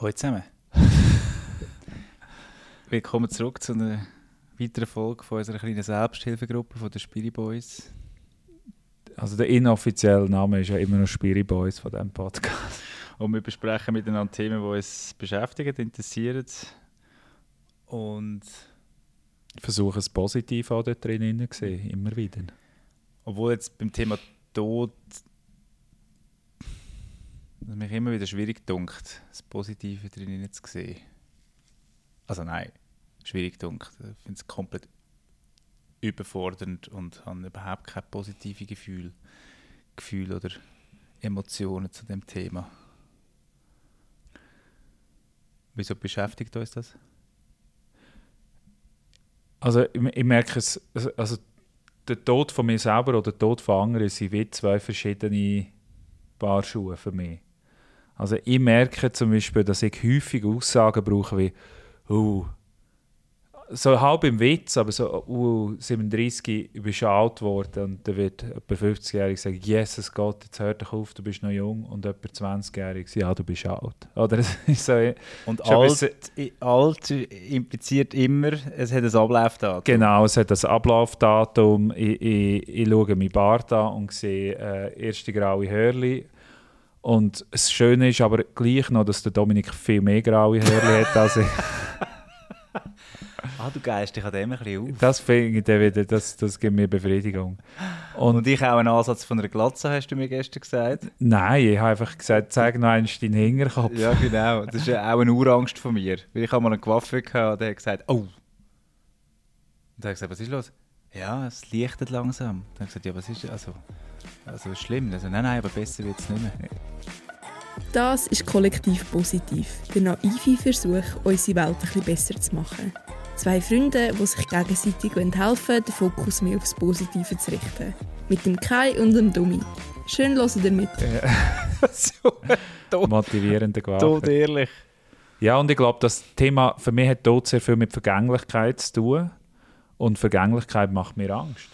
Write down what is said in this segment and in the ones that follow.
Hallo zusammen. Willkommen zurück zu einer weiteren Folge von unserer kleinen Selbsthilfegruppe von den Spirit Boys. Also der inoffizielle Name ist ja immer noch Spirit Boys von diesem Podcast. Und wir besprechen miteinander Themen, die uns beschäftigen, interessieren. Und versuchen es positiv auch dort drin zu sehen, immer wieder. Obwohl jetzt beim Thema Tod es mich immer wieder schwierig dunkt, das Positive drin zu sehen. Also nein, schwierig dunkt. Ich finde es komplett überfordernd und habe überhaupt kein positives Gefühl, Gefühl oder Emotionen zu dem Thema. Wieso beschäftigt uns das? Also ich, ich merke es, also der Tod von mir selber oder der Tod von anderen sind wie zwei verschiedene Paar Schuhe für mich. Also ich merke zum Beispiel, dass ich häufig Aussagen brauche wie oh, so halb im Witz, aber so, uh, 37, du bist alt geworden und dann wird jemand 50-jährig sagen, Jesus Gott, jetzt hör doch auf, du bist noch jung und jemand 20-jährig ja, du bist alt. Oder so, und alt, alt impliziert immer, es hat ein Ablaufdatum. Genau, es hat ein Ablaufdatum. Ich, ich, ich schaue meinen Bart an und sehe äh, erste graue Hörli und das Schöne ist aber gleich noch, dass der Dominik viel mehr graue Haare hat als ich. ah, du geist dich an dem ein bisschen auf. Das finde ich dann wieder, das, das gibt mir Befriedigung. Und, Und ich auch einen Ansatz von einer Glatze, hast du mir gestern gesagt? Nein, ich habe einfach gesagt, zeig noch einmal deinen Hinterkopf. Ja, genau. Das ist auch eine Urangst von mir. Weil ich habe mal einen Coiffeur gehabt und der hat gesagt, oh. Und dann habe ich gesagt, was ist los? Ja, es lichtet langsam. Dann habe ich gesagt, ja, was ist also also schlimm. Also nein, nein, aber besser wird es nicht mehr. Das ist kollektiv positiv. Der naive Versuch, unsere Welt ein bisschen besser zu machen. Zwei Freunde, die sich gegenseitig helfen den Fokus mehr aufs Positive zu richten. Mit dem Kai und dem Dummi. Schön hören ihr mit. Ja. so motivierender Gewalt. Tot ehrlich. Ja, und ich glaube, das Thema für mich hat dort sehr viel mit Vergänglichkeit zu tun. Und Vergänglichkeit macht mir Angst.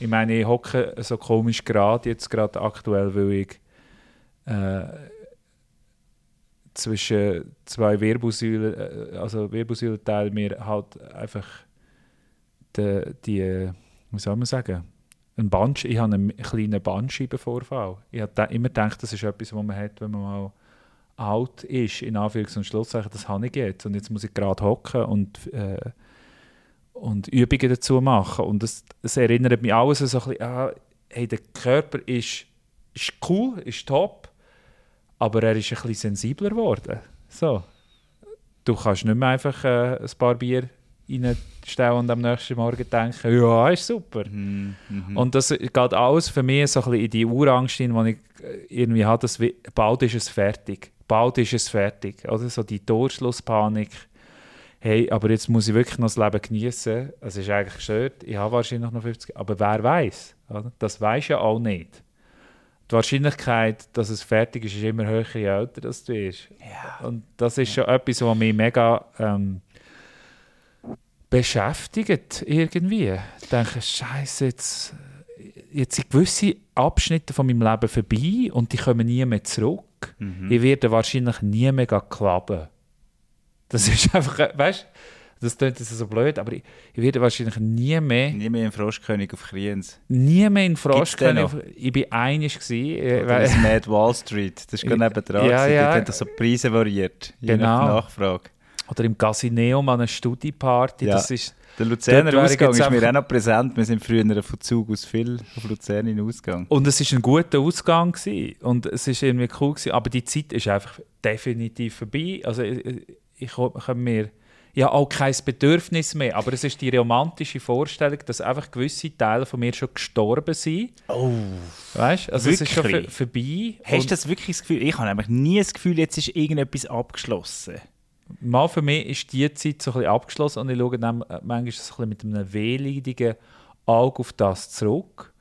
Ich meine, ich hocke so komisch gerade, jetzt gerade aktuell, weil ich äh, zwischen zwei Wirbelsäulen, äh, also Wirbelsäulenteil mir halt einfach die, die, wie soll man sagen, ein Band, ich habe einen kleinen Bandscheibenvorfall. Ich habe immer gedacht, das ist etwas, was man hat, wenn man mal alt ist, in Anführungs- und Schlusszeichen, das habe ich jetzt. Und jetzt muss ich gerade hocken und äh, und Übungen dazu machen. Und das, das erinnert mich alles so ein bisschen, ah, hey, der Körper ist, ist cool, ist top, aber er ist ein bisschen sensibler geworden. So. Du kannst nicht mehr einfach äh, ein paar Bier reinstellen und am nächsten Morgen denken, ja, ist super. Mm -hmm. Und das geht alles für mich so ein bisschen in die Urangst hin, die ich äh, irgendwie habe, dass bald ist es fertig. Bald ist es fertig. Oder so die Torschlusspanik hey, aber jetzt muss ich wirklich noch das Leben genießen. Es ist eigentlich gestört, ich habe wahrscheinlich noch 50, aber wer weiß? Das weiß ja auch nicht. Die Wahrscheinlichkeit, dass es fertig ist, ist immer höher, je älter das du bist. Ja. Und das ist schon etwas, was mich mega ähm, beschäftigt irgendwie. Ich denke, Scheiße, jetzt, jetzt sind gewisse Abschnitte von meinem Leben vorbei und die kommen nie mehr zurück. Mhm. Ich werde wahrscheinlich nie mehr klappen. Das ist einfach, weißt du, das klingt jetzt so blöd, aber ich, ich, werde wahrscheinlich nie mehr... Nie mehr in Froschkönig auf Kriens. Nie mehr in Froschkönig. Ich war einig. Äh, Oder das Mad Wall Street, das ist gerade nebenan. Ja, ja. Dort haben so Preise variiert, je genau. nach Nachfrage. Oder im Casino mal eine Studieparty, ja. das ist... Der Luzerner Ausgang ist mir auch noch präsent. Wir sind früher von Zug aus viel auf Luzern in Ausgang. Und es war ein guter Ausgang gewesen. und es war irgendwie cool gewesen, aber die Zeit ist einfach definitiv vorbei. Also ich habe mir ja auch kein Bedürfnis mehr, aber es ist die romantische Vorstellung, dass einfach gewisse Teile von mir schon gestorben sind. Oh, weißt? Also wirklich? es ist schon vorbei. Hast du das wirklich das Gefühl? Ich habe nämlich nie das Gefühl, jetzt ist irgendetwas abgeschlossen. Mal für mich ist die Zeit so ein bisschen abgeschlossen und ich schaue dann manchmal so ein bisschen mit einem wehleidigen Auge auf das zurück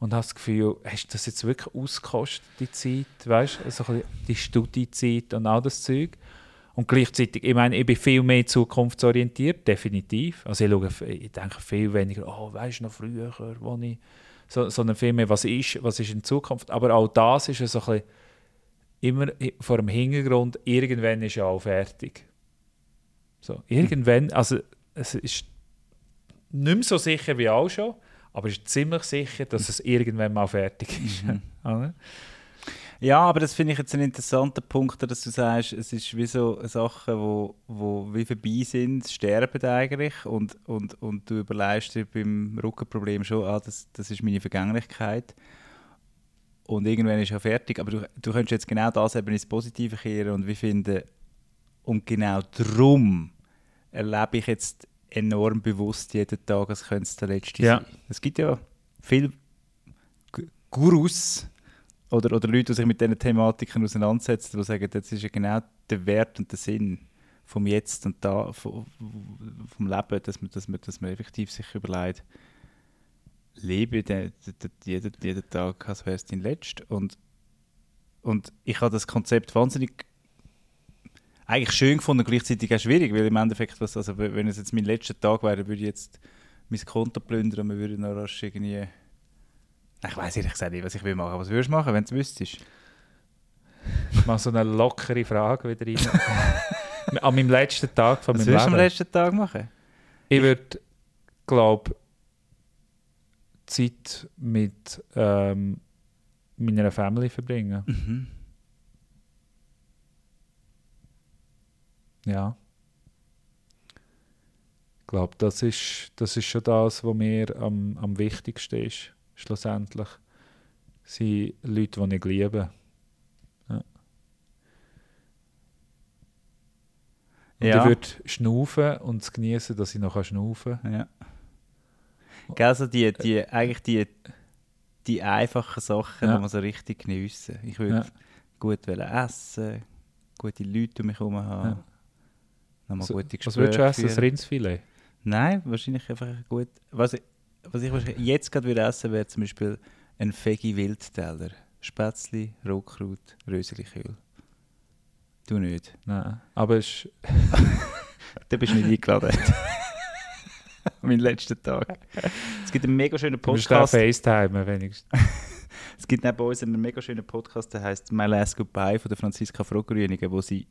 und habe das Gefühl, hast du das jetzt wirklich ausgekostet, die Zeit, weißt? So ein bisschen die Studiezeit und all das Zeug. Und gleichzeitig, ich meine, ich bin viel mehr zukunftsorientiert, definitiv. Also ich, schaue, ich denke viel weniger, oh, weißt du noch früher, wo ich, so, sondern viel mehr, was ist, was ist in Zukunft. Aber auch das ist so ein bisschen, immer vor dem Hintergrund, irgendwann ist ja auch fertig. So, irgendwann, also es ist nicht mehr so sicher wie auch schon, aber es ist ziemlich sicher, dass es irgendwann mal fertig ist. Oder? Ja, aber das finde ich jetzt einen interessanten Punkt, dass du sagst, es ist wie so Sachen, wo, wo wie vorbei sind, sterben eigentlich und, und, und du überlegst dir beim Rückenproblem schon, ah, das, das ist meine Vergänglichkeit und irgendwann ist ja fertig, aber du, du könntest jetzt genau das eben ins Positive kehren und wie finden, und genau darum erlebe ich jetzt enorm bewusst jeden Tag, als könnte es der letzte Ja. sein. Es gibt ja viele Gu- Gurus, oder, oder Leute, die sich mit diesen Thematiken auseinandersetzen, die sagen, das ist ja genau der Wert und der Sinn vom Jetzt und da, vom, Leben, dass man, dass, man, dass man effektiv sich überlegt, lebe den, den, den, jeden, jeden Tag, als wäre es dein letzter. Und, und ich habe das Konzept wahnsinnig eigentlich schön gefunden, gleichzeitig auch schwierig, weil im Endeffekt, was, also, wenn es jetzt mein letzter Tag wäre, würde ich jetzt mein Konto plündern und wir würden noch rasch irgendwie ich weiß ehrlich gesagt nicht, was ich will machen. Was würdest du machen, wenn du es wüsstest? Mal so eine lockere Frage wieder rein. An meinem letzten Tag von Was meinem würdest du am Leben. letzten Tag machen? Ich würde, glaube Zeit mit ähm, meiner Family verbringen. Mhm. Ja. Ich glaube, das ist, das ist schon das, was mir am, am wichtigsten ist, schlussendlich. Sind Leute, die ich liebe. Ja. Und Ja. ich würde schnaufen und es genießen, dass ich noch schnaufen kann. Ja. Gell, also die, die, eigentlich die, die einfachen Sachen, Ja. die man so richtig geniessen. Ich würde Ja. gut essen, gute Leute um mich herum haben, Ja. nochmal So, gute Was Gespräche würdest du essen? Führen. Rindsfilet? Nein, wahrscheinlich einfach gut. Was ich, was ich jetzt gerade würde essen, wäre zum Beispiel ein Veggie Wildteller. Spätzli, Rotkraut, Röseliköl. Du nicht. Nein. Aber es Du bist nicht eingeladen. mein letzter Tag. Es gibt einen mega schönen du musst Podcast. FaceTime wenigstens. Es gibt neben uns einen mega schönen Podcast, der heißt My Last Goodbye von der Franziska Frogerünigen, wo sie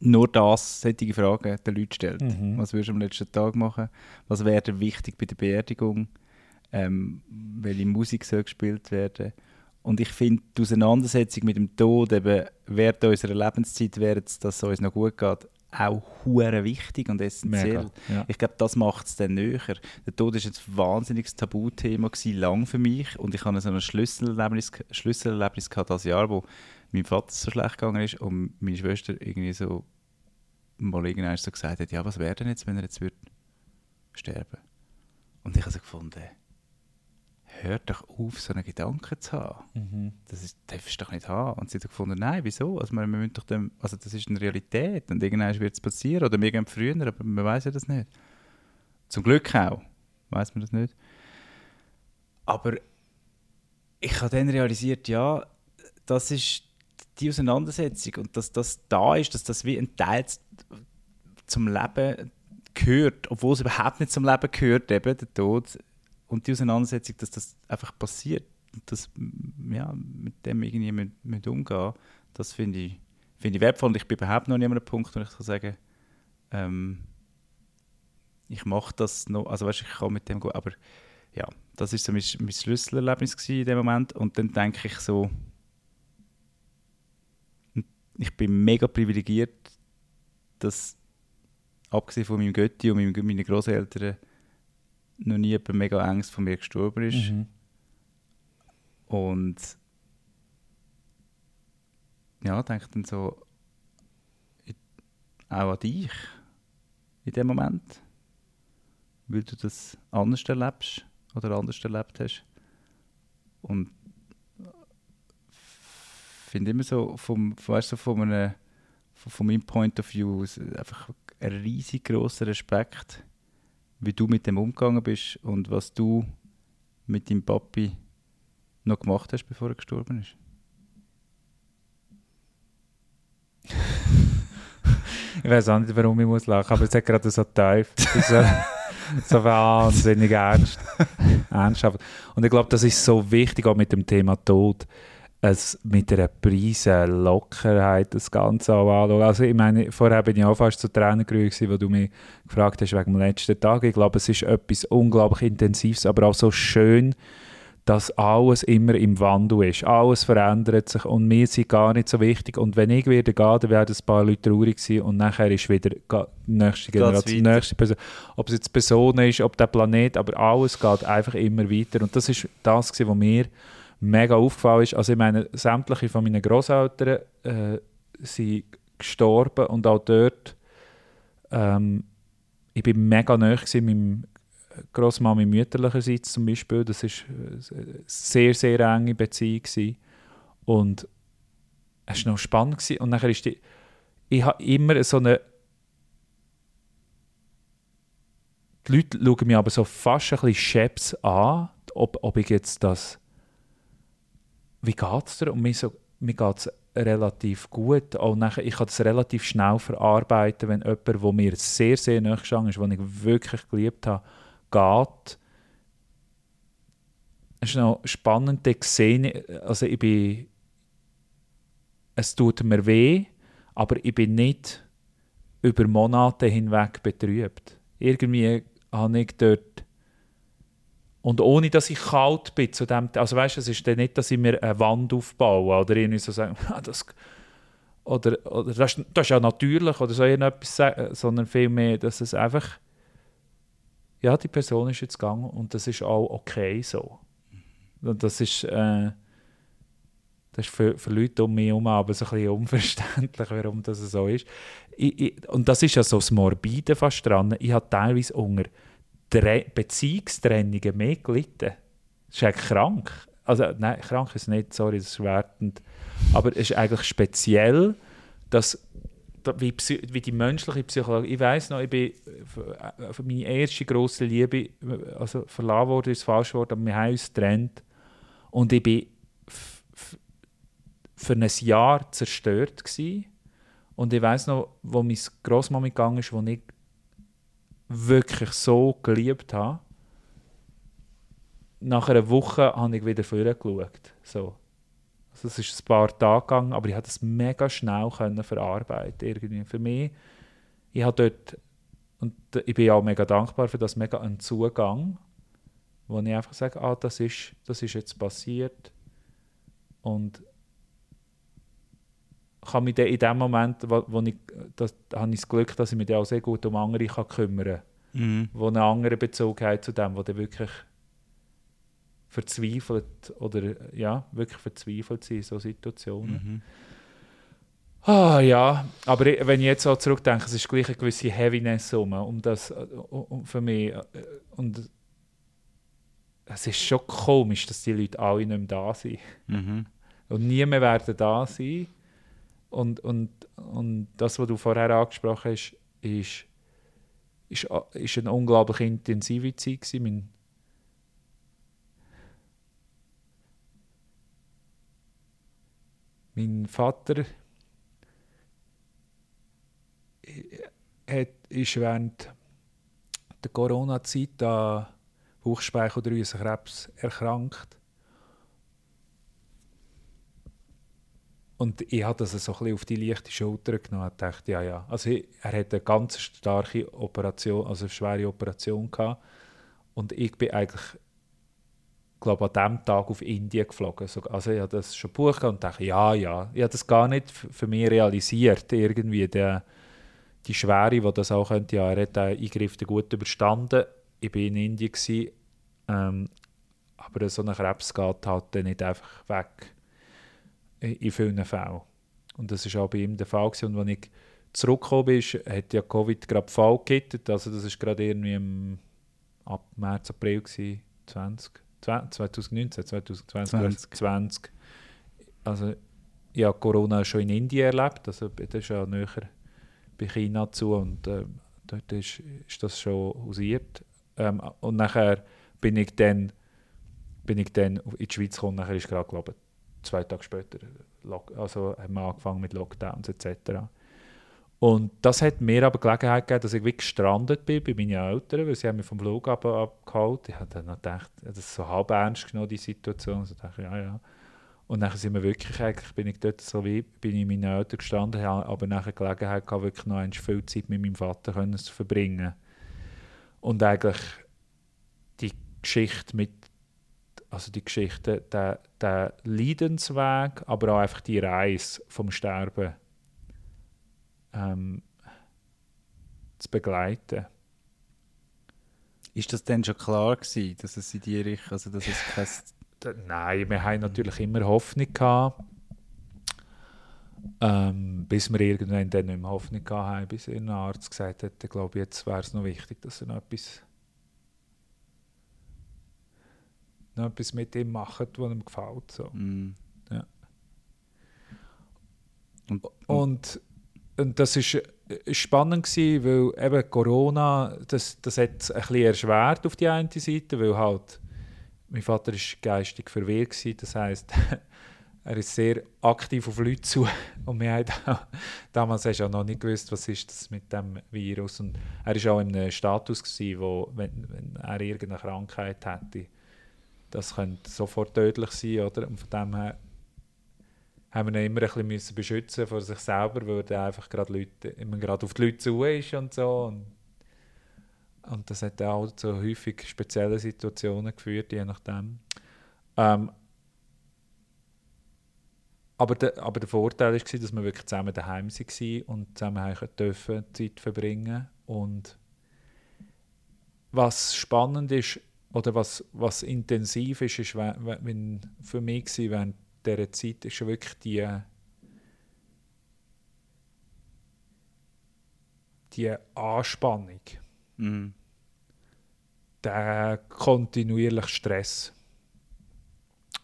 nur das, solche Fragen den Leuten stellt. Mhm. Was würdest du am letzten Tag machen? Was wäre dir wichtig bei der Beerdigung? Ähm, welche Musik soll gespielt werden? Und ich finde die Auseinandersetzung mit dem Tod eben während unserer Lebenszeit, während es uns noch gut geht, auch hure wichtig und essentiell. Ja. Ich glaube, das macht es dann näher. Der Tod war ein wahnsinniges Tabuthema gewesen, lang für mich. Und ich hatte so ein Schlüsselerlebnis, Schlüsselerlebnis gehabt das Jahr, wo meinem Vater so schlecht gegangen ist und meine Schwester irgendwie so mal irgendwann so gesagt hat, ja, was wäre denn jetzt, wenn er jetzt würde sterben? Und ich habe so gefunden, hör doch auf, so einen Gedanken zu haben. Mhm. Das ist, darfst du doch nicht haben. Und sie hat gefunden, nein, wieso? Also, wir, wir müssen doch dem, also das ist eine Realität und irgendwann wird es passieren oder wir gehen früher, aber man weiß ja das nicht. Zum Glück auch, weiß man das nicht. Aber ich habe dann realisiert, ja, das ist die Auseinandersetzung und dass das da ist, dass das wie ein Teil zum Leben gehört, obwohl es überhaupt nicht zum Leben gehört, eben der Tod und die Auseinandersetzung, dass das einfach passiert und dass ja, mit dem irgendwie mit, mit umgehen, das finde ich, finde ich wertvoll und ich bin überhaupt noch nicht an einem Punkt, wo ich kann sagen ähm, ich mache das noch, also weißt, ich kann mit dem gehen, aber ja, das ist so mein, mein Schlüsselerlebnis in dem Moment und dann denke ich so, ich bin mega privilegiert, dass abgesehen von meinem Götti und meinen Großeltern noch nie jemand mega Angst von mir gestorben ist. Mhm. Und ja, denke dann so ich- auch an dich in dem Moment, weil du das anders erlebst oder anders erlebt hast. Und finde immer so vom, weißt du, von, einem, von, von meinem Point of View einfach ein riesig großer Respekt, wie du mit dem umgegangen bist und was du mit deinem Papi noch gemacht hast, bevor er gestorben ist. Ich weiß auch nicht, warum ich muss lachen, aber es hat gerade so tief. So, so wahnsinnig ernst. ernsthaft. Und ich glaube, das ist so wichtig, auch mit dem Thema Tod. Es mit einer Prise Lockerheit das Ganze auch anschauen. Also ich meine, vorher bin ich auch fast zu Tränen gerührt, wo du mich gefragt hast wegen dem letzten Tag. Ich glaube, es ist etwas unglaublich Intensives, aber auch so schön, dass alles immer im Wandel ist. Alles verändert sich und wir sind gar nicht so wichtig. Und wenn ich wieder gehe, dann werden ein paar Leute traurig sein und nachher ist wieder die nächste Generation, die nächste Person. Ob es jetzt Person ist, ob der Planet, aber alles geht einfach immer weiter. Und das ist das, was mir mega aufgefallen ist. Also ich meine, sämtliche von meinen Großeltern äh, sind gestorben und auch dort ähm, ich bin mega mit meinem Großmami mütterlicherseits zum Beispiel, das ist eine sehr, sehr enge Beziehung gewesen. und es war noch spannend gewesen. und nachher ist die, ich habe immer so eine die Leute schauen mich aber so fast ein bisschen scheps an, ob, ob ich jetzt das wie geht es dir? Und mir, so, mir geht es relativ gut. Auch nachher, ich kann das relativ schnell verarbeiten, wenn jemand, der mir sehr, sehr nahe ist, den ich wirklich geliebt habe, geht. Es ist noch spannend, zu sehen, also ich bin, es tut mir weh, aber ich bin nicht über Monate hinweg betrübt. Irgendwie habe ich dort und ohne, dass ich kalt bin zu dem, also weißt du, es ist dann nicht, dass ich mir eine Wand aufbaue oder irgendwie so sagen, ah, das, oder, oder das, das ist ja natürlich oder so irgendetwas sagen, sondern vielmehr, dass es einfach ja, die Person ist jetzt gegangen und das ist auch okay so. Und das ist, äh, das ist für, für Leute um mich herum aber so ein bisschen unverständlich, warum das so ist. Ich, ich, und das ist ja so das Morbide fast dran. Ich habe teilweise unter Tre Beziehungstrennungen mehr gelitten. Das ist eigentlich krank. Also, nein, krank ist nicht, sorry, das ist wertend. Aber es ist eigentlich speziell, dass wie, wie die menschliche Psychologie. Ich weiß noch, ich bin für, für meine erste große Liebe, also verlassen worden ist das falsche Wort, aber wir haben uns getrennt. Und ich bin für ein Jahr zerstört gewesen. Und ich weiß noch, wo meine Großmama gegangen ist, wo ich wirklich so geliebt habe. Nach einer Woche habe ich wieder vorgeschaut. So. Also es ist ein paar Tage gegangen, aber ich konnte es mega schnell können verarbeiten. Irgendwie. Für mich, ich habe dort, und ich bin auch mega dankbar für das, mega einen Zugang, wo ich einfach sage, ah, das ist, das ist jetzt passiert. Und kann mich in dem Moment, wo, wo ich, das, habe ich das Glück, dass ich mich auch sehr gut um andere kann kümmern kann, mhm. die einen anderen Bezug haben zu dem, wo der wirklich verzweifelt oder ja, wirklich verzweifelt sind in solchen Situationen. Mhm. Ah ja, aber wenn ich jetzt auch zurückdenke, es ist gleich eine gewisse Heaviness um, um das um für mich und es ist schon komisch, dass die Leute alle nicht mehr da sind. Mhm. Und nie mehr werden da sein. Und, und, und das, was du vorher angesprochen hast, ist, ist, ist eine unglaublich intensive Zeit. Mein, mein Vater hat, ist während der Corona-Zeit an Bauchspeicheldrüsenkrebs erkrankt. Und ich habe das so auf die leichte Schulter genommen und dachte, ja, ja. Also er hatte eine ganz starke Operation, also eine schwere Operation gehabt. Und ich bin eigentlich glaube an dem Tag auf Indien geflogen. Also ich habe das schon gebucht und dachte, ja, ja. Ich habe das gar nicht für mich realisiert, irgendwie der, die Schwere, die das auch könnte. Ja, er hat den Eingriff gut überstanden. Ich war in Indien, gewesen, ähm, aber so ein Krebs geht halt dann nicht einfach weg in vielen Fällen. Und das war auch bei ihm der Fall. Gewesen. Und als ich zurückgekommen bin, hat ja Covid gerade Fall gegeben. Also das war gerade irgendwie im, ab März, April gewesen, 20. 2019, 2020, 20. Also ich habe Corona schon in Indien erlebt, also das ist ja näher bei China zu und äh, dort ist, ist das schon hausiert. Ähm, und nachher bin ich dann, bin ich dann in die Schweiz gekommen, nachher ist gerade, ich, zwei Tage später, also haben wir angefangen mit Lockdowns etc. Und das hat mir aber Gelegenheit gegeben, dass ich wirklich gestrandet bin bei meinen Eltern, weil sie haben mich vom Flug ab, abgeholt. Ich habe dann gedacht, das ist so halb ernst genommen, die Situation. Also dachte, ja, ja. Und dann sind wir wirklich, eigentlich bin ich dort so wie, bin ich in meinen Eltern gestanden, habe aber nachher Gelegenheit gehabt, wirklich noch einmal viel Zeit mit meinem Vater können zu verbringen. Und eigentlich die Geschichte mit, also die Geschichte, der, der Leidensweg, aber auch einfach die Reise vom Sterben ähm, zu begleiten. Ist das denn schon klar gewesen, dass es in die Richtung, also dass es kein... Nein, wir haben natürlich immer Hoffnung gehabt. Ähm, bis wir irgendwann dann nicht mehr Hoffnung gehabt haben, bis ein Arzt gesagt hat, ich glaube, jetzt wäre es noch wichtig, dass er noch etwas, noch etwas mit ihm macht, was ihm gefällt. So. Mm. Ja. Und, Und, und das ist äh, spannend gewesen, weil eben Corona, das, das hat es ein bisschen erschwert auf die eine Seite, weil halt mein Vater ist geistig verwirrt gewesen, das heißt er ist sehr aktiv auf Leute zu und wir haben auch, damals hast du auch noch nicht gewusst, was ist das mit dem Virus und er ist auch in einem Status gewesen, wo wenn, wenn er irgendeine Krankheit hätte, das könnte sofort tödlich sein, oder? Und von dem her haben wir ihn immer ein bisschen beschützen vor sich selber, weil er einfach gerade Leute, immer gerade auf die Leute zu ist und so. Und, und das hat auch zu häufig speziellen Situationen geführt, je nachdem. Ähm, aber, der, aber der Vorteil war, dass wir wirklich zusammen daheim waren und zusammen dürfen Zeit verbringen und was spannend ist oder was, was intensiv ist, ist wenn, für mich war, während dieser Zeit ist wirklich die, die Anspannung, mm. der kontinuierliche Stress,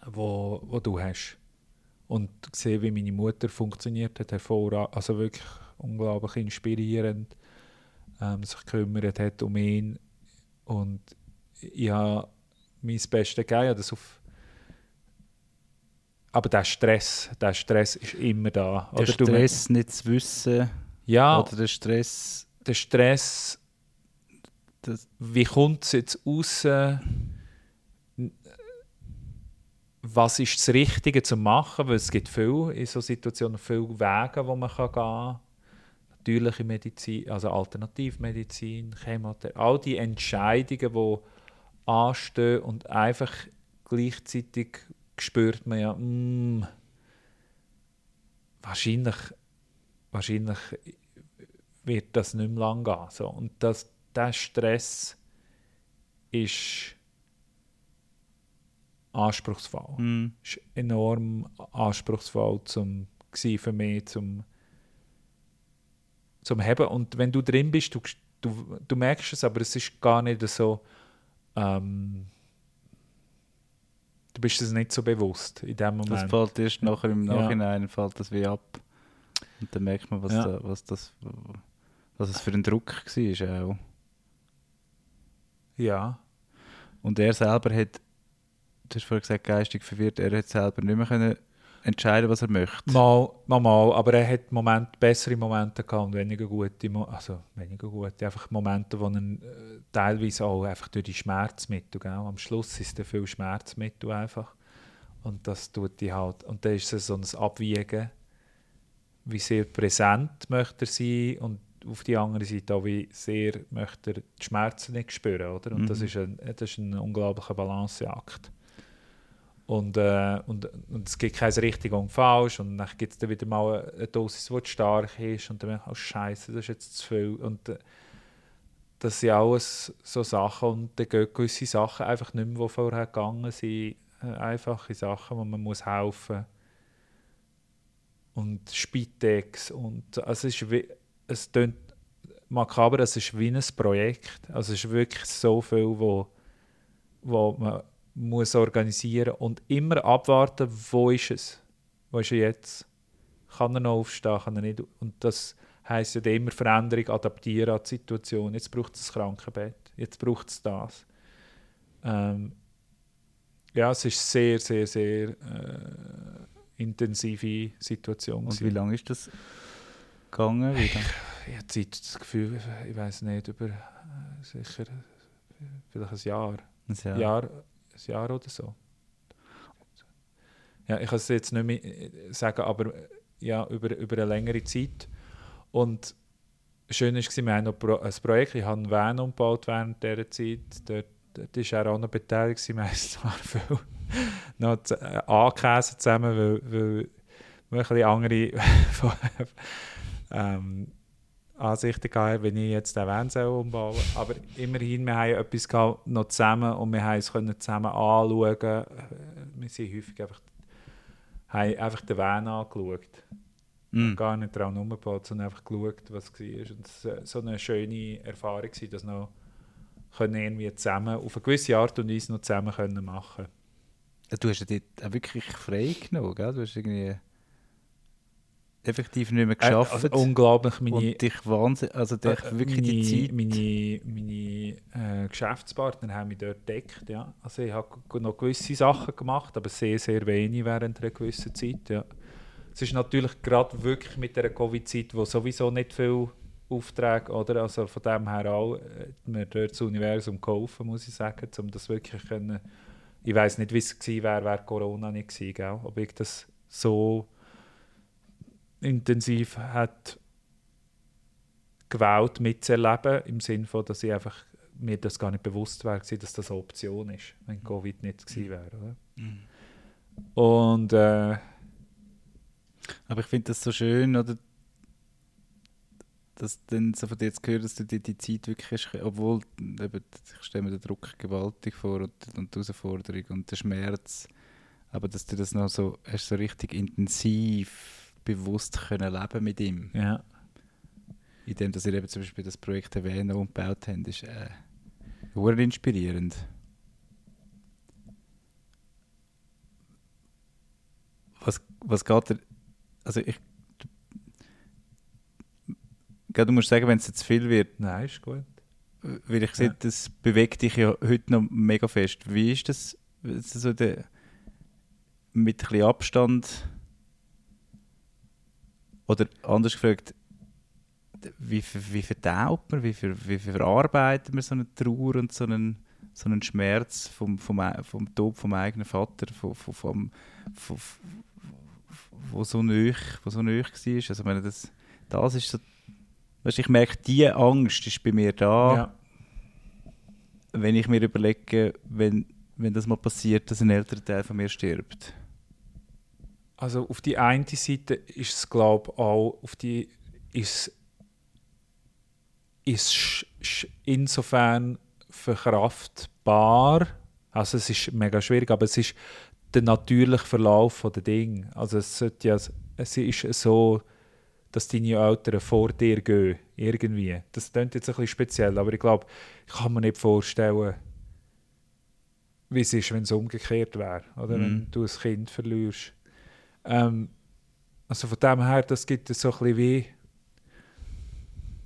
wo, wo du hast. Und gesehen, wie meine Mutter funktioniert hat, hervorragend, also wirklich unglaublich inspirierend, ähm, sich gekümmert hat um ihn. Und ich habe mein Bestes gegeben, das auf aber der Stress, der Stress ist immer da. Der du Stress nicht zu wissen ja, oder der Stress... der Stress, Das, wie kommt es jetzt raus? Was ist das Richtige zu machen? Weil es gibt viel in so Situationen viele Wege, wo man kann gehen kann. Natürliche Medizin, also Alternativmedizin, Chemotherapie, all die Entscheidungen, die anstehen und einfach gleichzeitig spürt man ja, mm, wahrscheinlich, wahrscheinlich wird das nicht mehr lang gehen. So. Und das, der Stress ist anspruchsvoll. mm. ist enorm anspruchsvoll zum, für mich zum, zum Haben. Und wenn du drin bist, du, du, du merkst es, aber es ist gar nicht so, ähm, du bist es nicht so bewusst in dem Das Moment. fällt erst nachher im Ja. Nachhinein fällt das wie ab. Und dann merkt man, was, Ja. da, was, das, was es für ein Druck war. Auch. Ja, Und er selber hat, du hast vorhin gesagt, geistig verwirrt, er hat selber nicht mehr können entscheiden, was er möchte. mal, mal, mal, aber er hat Moment, bessere Momente gehabt und weniger gute, Mo also weniger gute, einfach Momente, wo er äh, teilweise auch einfach durch die Schmerzmittel, gell? am Schluss ist es viel Schmerzmittel einfach und das tut die halt, und dann ist es so ein Abwiegen, wie sehr präsent möchte er sein und auf die andere Seite auch, wie sehr möchte er die Schmerzen nicht spüren, oder? Und das, Mhm. ist ein, das ist ein unglaublicher Balanceakt. Und, äh, und, und es gibt kein richtig und falsch. Und dann gibt es wieder mal eine, Dosis, die stark ist. Und dann merkt man, oh Scheiße, das ist jetzt zu viel. Und äh, das sind alles so Sachen. Und dann gehen gewisse Sachen einfach nicht mehr, die vorher gegangen sind. Äh, einfache Sachen, wo man muss helfen. Und Spitex. Und also es ist wie, es makaber, es ist wie ein Projekt. Also es ist wirklich so viel, wo, wo man muss organisieren und immer abwarten, wo ist es? Wo ist er jetzt? Kann er noch aufstehen, kann er nicht? Und das heisst ja immer Veränderung, adaptieren an die Situation. Jetzt braucht es ein Krankenbett, jetzt braucht es das. Ähm, ja, es ist sehr, sehr, sehr äh, intensive Situation. Und wie lange ist das gegangen? Wieder? Ich habe Zeit, das Gefühl, ich weiß nicht, über äh, sicher vielleicht ein Jahr. Ein Jahr, ein Jahr oder so. Ja, ich kann es jetzt nicht mehr äh, sagen, aber äh, ja, über, über eine längere Zeit. Und schön war, wir haben noch Pro ein Projekt, ich habe einen Van umgebaut während dieser Zeit. Dort, war er auch noch beteiligt. Zwar viel noch äh, angekäsen zusammen, weil, weil wir ein bisschen andere ähm, Ansichten gehabt, wenn ich jetzt den Van umbauen soll. Aber immerhin, wir haben etwas noch zusammen und wir haben es können zusammen anschauen. Wir sind häufig einfach, haben einfach den Van angeschaut. Mm. Gar nicht daran umgebaut, sondern einfach geschaut, was war. Und es war so eine schöne Erfahrung, das noch können irgendwie zusammen, auf eine gewisse Art und Weise noch zusammen können machen Du hast ja dort auch wirklich frei genommen, gell? Du hast irgendwie effektiv nicht mehr geschafft. Äh, also unglaublich meine, und dich Wahnsinn, also dich äh, wirklich meine, die Zeit. Meine, meine äh, Geschäftspartner haben mich dort gedeckt, ja. Also ich habe noch gewisse Sachen gemacht, aber sehr, sehr wenig während einer gewissen Zeit, ja. Es ist natürlich gerade wirklich mit der Covid-Zeit, wo sowieso nicht viel Aufträge, oder? Also von dem her auch, hat mir dort das Universum geholfen, muss ich sagen, um das wirklich können. Ich weiß nicht, wie es gewesen wäre, wäre Corona nicht gewesen, gell? ob ich das so intensiv hat gewählt mitzuerleben, im Sinne von, dass ich einfach mir das gar nicht bewusst wäre, dass das eine Option ist, wenn mhm. Covid nicht gewesen wäre. Oder? Mhm. Und äh, aber ich finde das so schön, oder? Dass dann so von dir zu hören, dass du dir die Zeit wirklich obwohl eben, ich stelle mir den Druck gewaltig vor und, und die Herausforderung und den Schmerz, aber dass du das noch so, hast so richtig intensiv bewusst können leben mit ihm. Ja. Indem, dass ihr eben zum Beispiel das Projekt erwähnt und gebaut habt, ist äh, inspirierend. Was, was geht dir, also ich, du, musst sagen, wenn es zu viel wird. Nein, ist gut. Weil ich sehe, ja. das bewegt dich ja heute noch mega fest. Wie ist das, so der, mit ein bisschen Abstand oder anders gefragt, wie, wie verdaut man, wie, wie verarbeitet man so eine Trauer und so einen, so einen Schmerz vom, vom, vom Tod vom eigenen Vater, vom, vom, vom, vom, wo so nöch, wo so nöch war. Also meine, das, das ist so, weißt, ich merke, diese Angst ist bei mir da, ja. wenn ich mir überlege, wenn, wenn das mal passiert, dass ein älterer Teil von mir stirbt. Also auf die eine Seite ist es glaube ich auch auf die ist ist insofern verkraftbar. Also es ist mega schwierig, aber es ist der natürliche Verlauf der Dinge. Also es, sollte ja, es ist so, dass deine Eltern vor dir gehen, irgendwie. Das klingt jetzt ein bisschen speziell, aber ich glaube, ich kann mir nicht vorstellen, wie es ist, wenn es umgekehrt wäre, oder mhm. wenn du ein Kind verlierst. Ähm, also von dem her, das gibt es so ein bisschen wie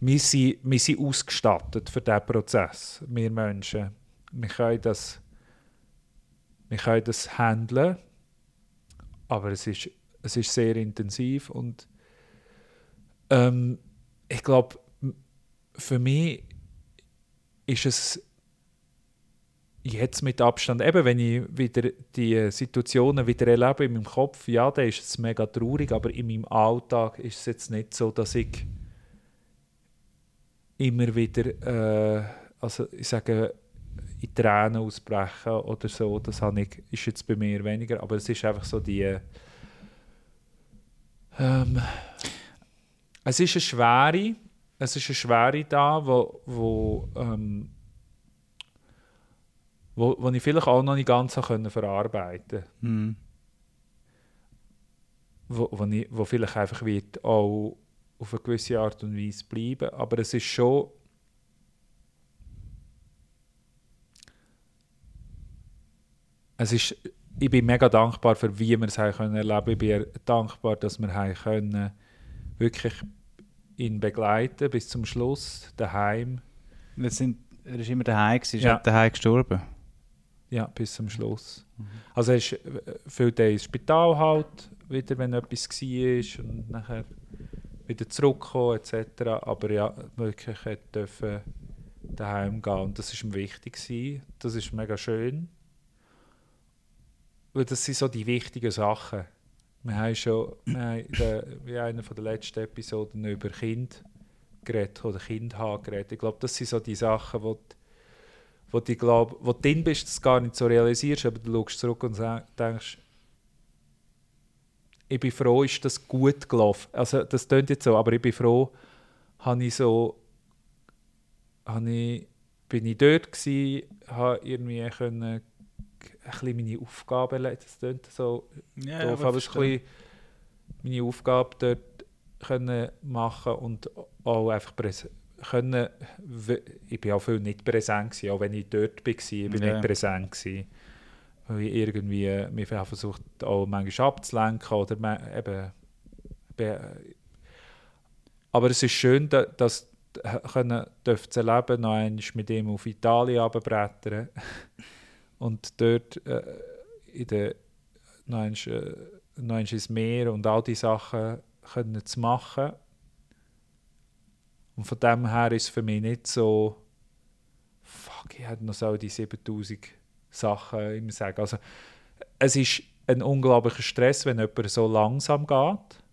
wir sind, wir sind ausgestattet für diesen Prozess, wir Menschen. Wir können das wir können das handeln, aber es ist, es ist sehr intensiv und ähm, ich glaube, für mich ist es jetzt mit Abstand, eben wenn ich wieder die Situationen wieder erlebe in meinem Kopf, ja, dann ist es mega traurig, aber in meinem Alltag ist es jetzt nicht so, dass ich immer wieder, äh, also ich sage, in Tränen ausbrechen oder so. Das habe ich, ist jetzt bei mir weniger, aber es ist einfach so die... Ähm, es ist eine Schwere, es ist eine Schwere da, wo, wo, ähm, wo, wo ich vielleicht auch noch nicht ganz können verarbeiten mhm. wo, wo, ich, wo vielleicht einfach wird auch auf eine gewisse Art und Weise bleiben, aber es ist schon es ist, ich bin mega dankbar für wie wir es haben können erleben. Ich bin dankbar, dass wir haben können wirklich ihn begleiten bis zum Schluss daheim. Wir sind, er ist immer daheim gewesen, ja. daheim gestorben. Ja, bis zum Schluss. Mhm. Also er ist äh, viel Tage ins Spital halt, wieder wenn etwas war und nachher wieder zurückkommen etc. Aber ja, wirklich dürfen daheim gehen und das ist ihm wichtig gewesen. Das ist mega schön weil das sind so die wichtigen Sachen. Wir haben schon wir haben in, der, einer der letzten Episoden über Kind geredet oder Kind haben geredet. Ich glaube, das sind so die Sachen, die- wo, die, glaub, wo du drin bist, das gar nicht so realisierst, aber du schaust zurück und denkst, ich bin froh, ist das gut gelaufen. Also das klingt jetzt so, aber ich bin froh, habe ich so, habe ich, bin ich dort gsi, habe irgendwie können, ein bisschen meine Aufgaben, le- das klingt so Ja, doof, aber es ist meine Aufgabe dort können machen und auch einfach präs können, ich bin auch viel nicht präsent gewesen, auch wenn ich dort war, ich bin Ja. nicht präsent gewesen, weil ich irgendwie mich versucht auch manchmal abzulenken oder eben, be- aber es ist schön, da- dass können dürfen zu erleben, noch einmal mit ihm auf Italien runterbrettern und dort äh, in der noch einmal, äh, noch einmal ins Meer und all diese Sachen können zu machen. Und von dem her ist es für mich nicht so, fuck, ich hätte noch so die 7000 Sachen immer sagen. Also, es ist ein unglaublicher Stress, wenn jemand so langsam geht,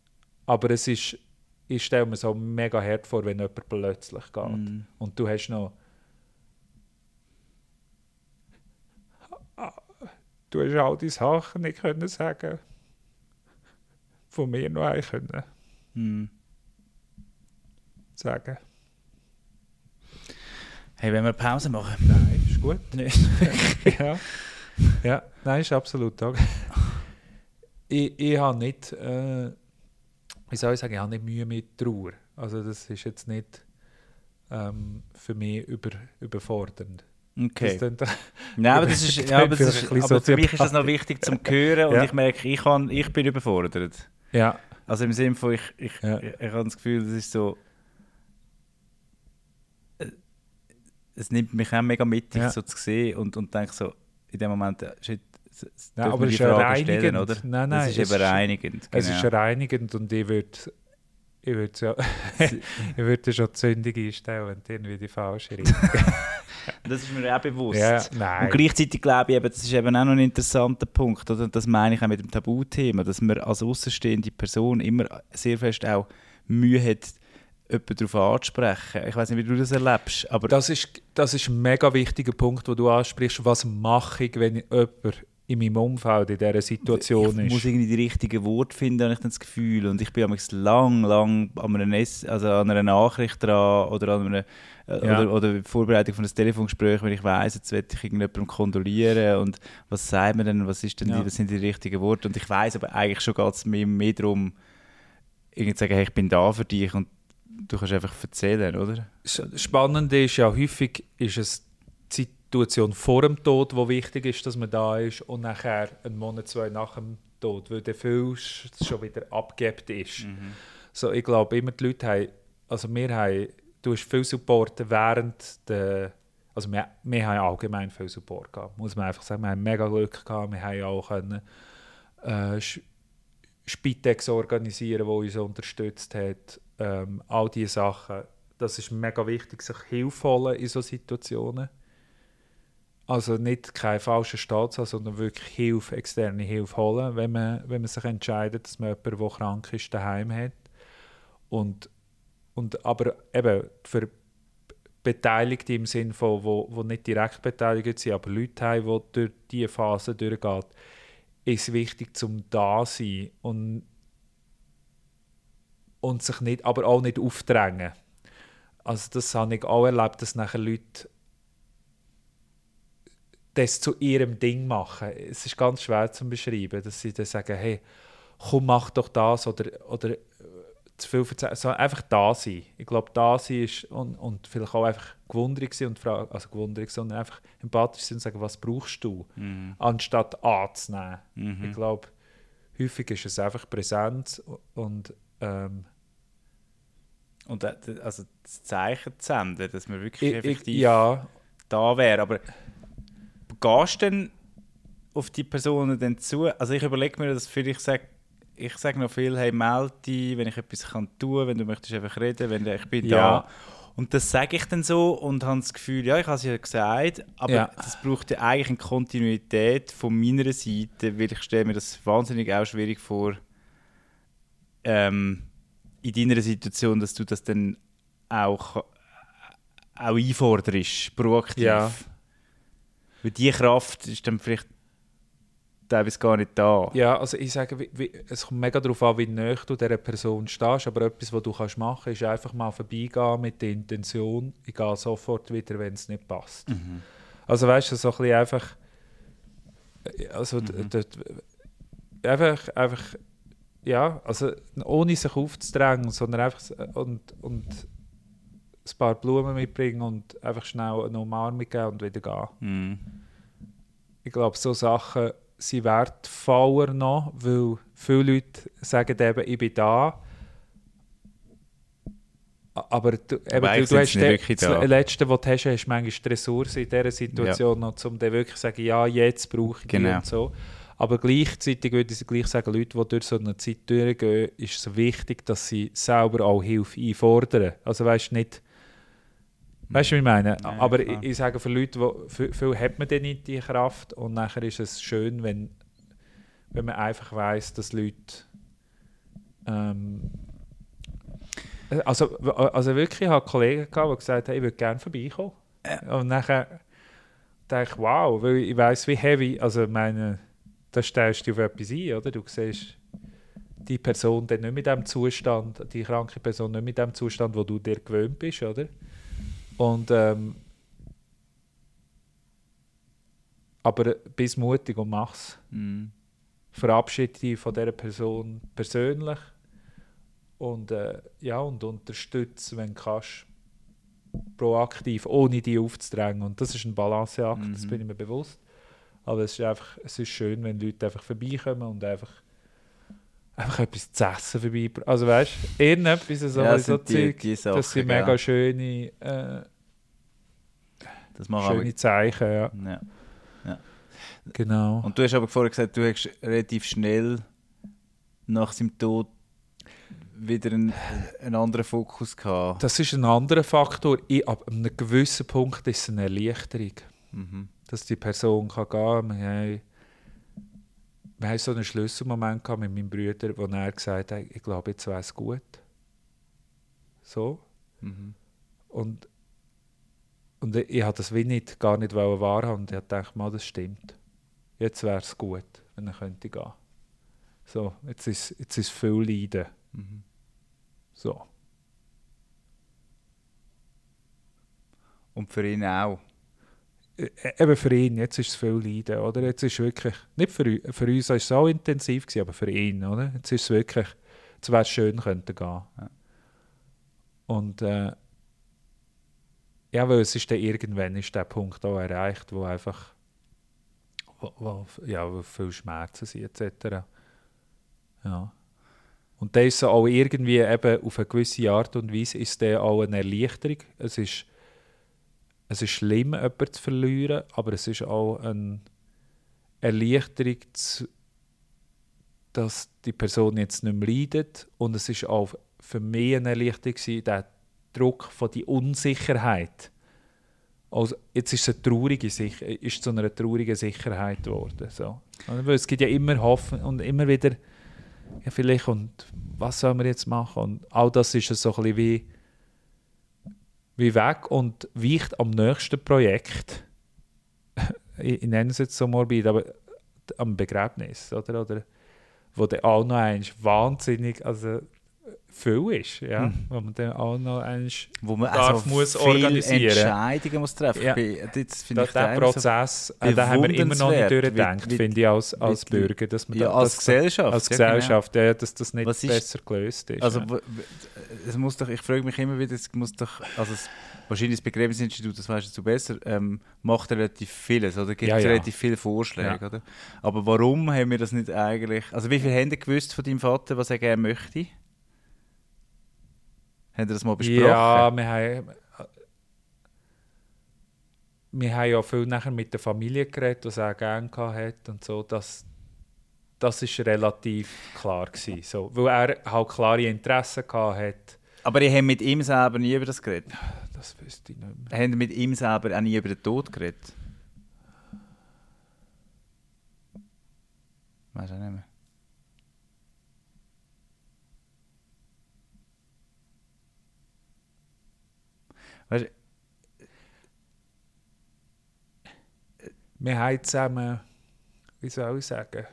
aber es ist, ich stelle mir so mega hart vor, wenn jemand plötzlich geht. Mhm. Und du hast noch. Du hast all die Sachen nicht können sagen. Von mir noch ein können Mhm. Sagen. Hey, wenn wir Pause machen? Nein, ist gut. Ja. ja, nein, ist absolut okay. ich, ich habe nicht, äh, wie soll ich sagen, ich habe nicht Mühe mit Trauer. Also das ist jetzt nicht ähm, für mich über, überfordernd. Okay. Das klingt- Nein, aber, das ist, ja, aber, das ist, aber für mich ist das noch wichtig zum Hören und Ja. ich merke, ich, kann, ich bin überfordert. ja, Also im Sinne von, ich, ich, Ja. ich, ich habe das Gefühl, das ist so. Es nimmt mich auch mega mit, dich Ja. so zu sehen und, und denke so, in dem Moment, äh, shit, dürfen aber es die Frage stellen, reinigend. oder? Nein, nein, das ist es eben ist- reinigend. es genau. ist reinigend und ich würde ich würde ja, ich würde schon die Zündung einstellen und irgendwie die falsche Richtung. Das ist mir auch bewusst. ja, nein. Und gleichzeitig glaube ich, eben, das ist eben auch noch ein interessanter Punkt. Oder? Das meine ich auch mit dem Tabuthema, dass man als außenstehende Person immer sehr fest auch Mühe hat, jemanden darauf anzusprechen. Ich weiß nicht, wie du das erlebst, aber Das ist, das ist ein mega wichtiger Punkt, den du ansprichst. Was mache ich, wenn jemand in meinem Umfeld in dieser Situation ich ist? muss irgendwie die richtigen Worte finden, habe ich dann das Gefühl. Und ich bin manchmal lang, lang an einer, also an einer Nachricht dran oder an einer äh, Ja. oder, oder Vorbereitung von einem Telefongespräch, wenn ich weiss, jetzt will ich irgendjemandem kondolieren und was sagt man denn, was, ist denn Ja. die, was sind die richtigen Worte und ich weiss, aber eigentlich schon geht es mir mehr darum, irgendwie zu sagen, hey, ich bin da für dich und du kannst einfach erzählen, oder? Das Spannende ist ja, häufig ist es die Situation vor dem Tod, wo wichtig ist, dass man da ist und nachher einen Monat, zwei nach dem Tod, weil der sch- schon wieder abgebt ist. So, ich glaube immer, die Leute haben, also wir haben, du hast viel Support während der, also wir, wir haben allgemein viel Support gehabt, muss man einfach sagen, wir haben mega Glück gehabt, wir haben auch können, äh, Spitex organisieren, die uns unterstützt hat, ähm, all diese Sachen, das ist mega wichtig, sich Hilfe holen in solchen Situationen. Also nicht kein falscher Staatssatz, sondern wirklich Hilfe, externe Hilfe holen, wenn man, wenn man sich entscheidet, dass man jemanden, der krank ist, daheim hat. Und, und aber eben für Beteiligte im Sinne von, wo, wo nicht direkt beteiligt sind, aber Leute haben, die durch diese Phase durchgehen, ist wichtig, zum da zu sein und, und sich nicht, aber auch nicht aufdrängen. Also das habe ich auch erlebt, dass nachher Leute das zu ihrem Ding machen. Es ist ganz schwer zu beschreiben, dass sie dann sagen, hey, komm, mach doch das oder, oder äh, zu viel erzählen. So einfach da sein. Ich glaube, da sein ist und, und vielleicht auch einfach gewundert sein und fragen, also gewundert, sondern einfach empathisch sein und sagen, was brauchst du, anstatt anzunehmen. Ich glaube, häufig ist es einfach Präsenz und ähm, Und also das Zeichen zu senden, dass man wirklich ich, ich, effektiv ja, da wäre. Aber gehst du denn auf die Personen dann zu? Also ich überlege mir, dass vielleicht sage ich sage noch viel, hey, melde dich, wenn ich etwas kann tun, wenn du möchtest einfach reden, wenn ich bin Ja. da. Und das sage ich dann so und habe das Gefühl, ja, ich habe es ja gesagt, aber Ja. das braucht ja eigentlich eine Kontinuität von meiner Seite, weil ich stelle mir das wahnsinnig auch schwierig vor, ähm, in deiner Situation, dass du das dann auch, auch einforderst, proaktiv. Ja. Weil die Kraft ist dann vielleicht teilweise gar nicht da. Ja, also ich sage, wie, wie, es kommt mega darauf an, wie nahe du dieser Person stehst, aber etwas, was du kannst machen kannst, ist einfach mal vorbeigehen mit der Intention, ich gehe sofort wieder, wenn es nicht passt. Mhm. Also weißt du, so ein bisschen einfach, äh, also Mhm. einfach, einfach, ja, also ohne sich aufzudrängen, sondern einfach s- und, und ein paar Blumen mitbringen und einfach schnell eine Umarmung geben und wieder gehen. Mhm. Ich glaube, so Sachen sind wertvoller noch, weil viele Leute sagen eben, ich bin da. Aber du, eben, du, du hast den- wirklich das da. Letzte, was du hast, hast manchmal die Ressource in dieser Situation noch, um dann wirklich zu sagen, ja, jetzt brauche ich die Genau. und so. Aber gleichzeitig würde ich gleich sagen, Leute, die durch so eine Zeit durchgehen, ist es wichtig, dass sie selber auch Hilfe einfordern. Also weißt du, nicht... Weißt du, wie ich meine? Ja, Aber ich, ich sage, für Leute, wo, für, viel hat man dann nicht die Kraft und nachher ist es schön, wenn, wenn man einfach weiß, dass Leute ähm, also, also wirklich, ich hatte Kollegen, gehabt, die gesagt haben, ich würde gerne vorbeikommen. Und nachher dachte ich, wow, weil ich weiß wie heavy, also meine, da stellst du auf etwas ein, oder? Du siehst die Person dann nicht mit dem Zustand, die kranke Person nicht mit dem Zustand, wo du dir gewöhnt bist, oder? Und ähm, aber bist mutig und mach's. Mhm. Verabschiede dich von dieser Person persönlich und, äh, ja, und unterstütze, wenn du kannst, proaktiv, ohne die aufzudrängen. Und das ist ein Balanceakt, das Mhm. bin ich mir bewusst. Aber es ist einfach, es ist schön, wenn Leute einfach vorbeikommen und einfach, einfach etwas zu essen vorbei. Also weißt du, irgendetwas, so, Ja, so die- Zeug, die Sachen, das sind mega schöne, äh, schöne Zeichen, ja. aber, ja. Genau. Und du hast aber vorher gesagt, du hast relativ schnell nach seinem Tod wieder einen, einen anderen Fokus gehabt. Das ist ein anderer Faktor. Ich, ab einem gewissen Punkt ist es eine Erleichterung, Mhm. Dass die Person kann gehen kann. Wir haben, wir haben so einen Schlüsselmoment gehabt mit meinem Bruder, wo er gesagt hat, ich glaube, jetzt wäre es gut. So. Mhm. Und, und ich, ich habe das wie nicht, gar nicht wahrhaben. Und ich habe gedacht, mal, das stimmt. Jetzt wäre es gut, wenn er könnte gehen. So, jetzt ist, jetzt ist viel Leiden. Mhm. So. Und für ihn auch. Äh, eben für ihn, jetzt ist es viel Leiden, oder? Jetzt ist wirklich, nicht für, für uns war es so intensiv, gewesen, aber für ihn, oder? Jetzt ist es wirklich, jetzt wäre es schön, könnte gehen. Ja. Und äh, ja, weil es ist dann irgendwann ist der Punkt auch erreicht, wo einfach wo, wo, ja, wo viel Schmerzen sind, etc. Ja. Und dann ist es auch irgendwie eben auf eine gewisse Art und Weise ist der auch eine Erleichterung. Es ist es ist schlimm, jemanden zu verlieren, aber es ist auch eine Erleichterung, dass die Person jetzt nicht mehr leidet. Und es ist auch für mich eine Erleichterung, der Druck von die Unsicherheit. Also jetzt ist es eine traurige Sich ist zu einer traurigen Sicherheit geworden. So. Also, es gibt ja immer Hoffnung und immer wieder, ja vielleicht, und was sollen wir jetzt machen? Und all das ist so ein bisschen wie wie weg und weicht am nächsten Projekt. ich, ich nenne es jetzt so morbid, aber am Begräbnis, oder? oder wo dann auch noch eins wahnsinnig, also viel ist, ja, Mhm. wo man dann auch noch eins, Wo man Darf, also muss organisieren. Entscheidungen muss treffen. Ja. Bin- Das finde ich der immer so- Prozess, äh, den haben wir immer noch nicht durchgedacht, finde ich, als, als Bürger, dass man Ja, da, als dass, Gesellschaft. als ja, genau. Gesellschaft, ja, dass das nicht ist- besser gelöst ist. Also, ja. es muss doch, ich frage mich immer wieder, es muss doch, also es, wahrscheinlich das Begräbnisinstitut, das weißt du besser, ähm, macht relativ vieles, oder? Gibt Ja, ja. relativ viele Vorschläge, Ja. oder? Aber warum haben wir das nicht eigentlich, also wie viel haben gewusst von deinem Vater, was er gerne möchte? Haben ihr das mal besprochen? Ja, wir haben, wir haben ja viel nachher mit der Familie geredet, was er gerne gehabt hat und so. Das, das ist relativ klar gewesen, so, weil er halt klare Interessen gehabt hat. Aber ihr habt mit ihm selber nie über das geredet? das wüsste ich nicht mehr. Haben Sie mit ihm selber auch nie über den Tod geredet? Weiß auch nicht mehr. Weißt du, Wir haben zusammen, wie soll ich sagen,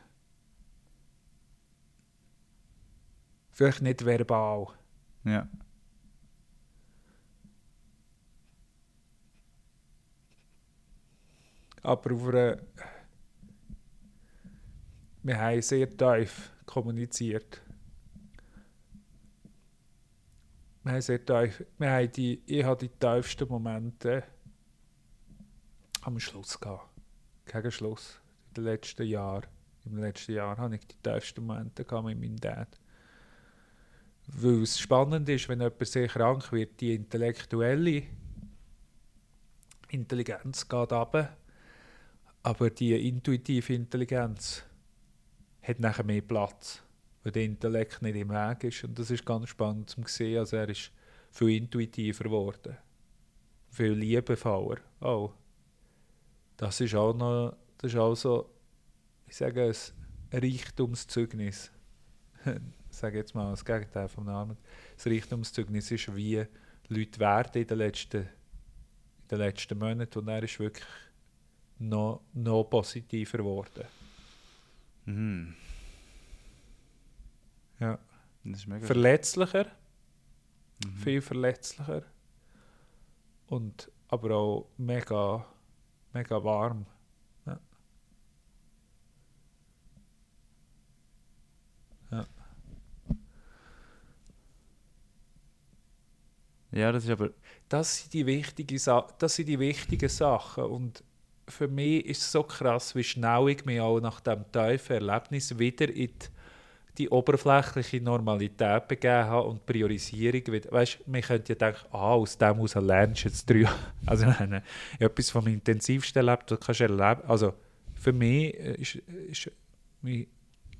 vielleicht nicht verbal, ja. aber auf einer, wir haben sehr tief kommuniziert. Wir haben sehr tief, wir haben die, ich habe die tiefsten Momente am Schluss gehabt. Gegen Schluss. In den letzten Jahren. Im letzten Jahr habe ich die tiefsten Momente gehabt mit meinem Dad. Weil es spannend ist, wenn jemand sehr krank wird, die intellektuelle Intelligenz geht runter, aber die intuitive Intelligenz hat nachher mehr Platz, weil der Intellekt nicht im Weg ist. Und das ist ganz spannend zu sehen. Also er ist viel intuitiver geworden, viel liebevoller. Oh, das ist auch noch, das ist auch so, ich sage es, Reichtumszeugnis. ich sage jetzt mal das Gegenteil vom Namen. Das Reichtumszeugnis ist, wie Leute werden in den letzten, in den letzten Monaten und er ist wirklich noch, noch positiver geworden. Mhm. Ja. Verletzlicher, Mhm. viel verletzlicher und aber auch mega, mega warm. Ja. Ja. Ja, das ist aber. Das sind die wichtigen, Sa das sind die wichtigen Sachen und für mich ist es so krass, wie schnell ich mich auch nach dem tiefen Erlebnis wieder in die, die oberflächliche Normalität begeben habe und Priorisierung. Weißt, man könnte ja denken, ah, aus dem heraus lernst du jetzt drei. Also nein, etwas vom intensivsten erlebt, das kannst du erleben. Also für mich ist, ist mein,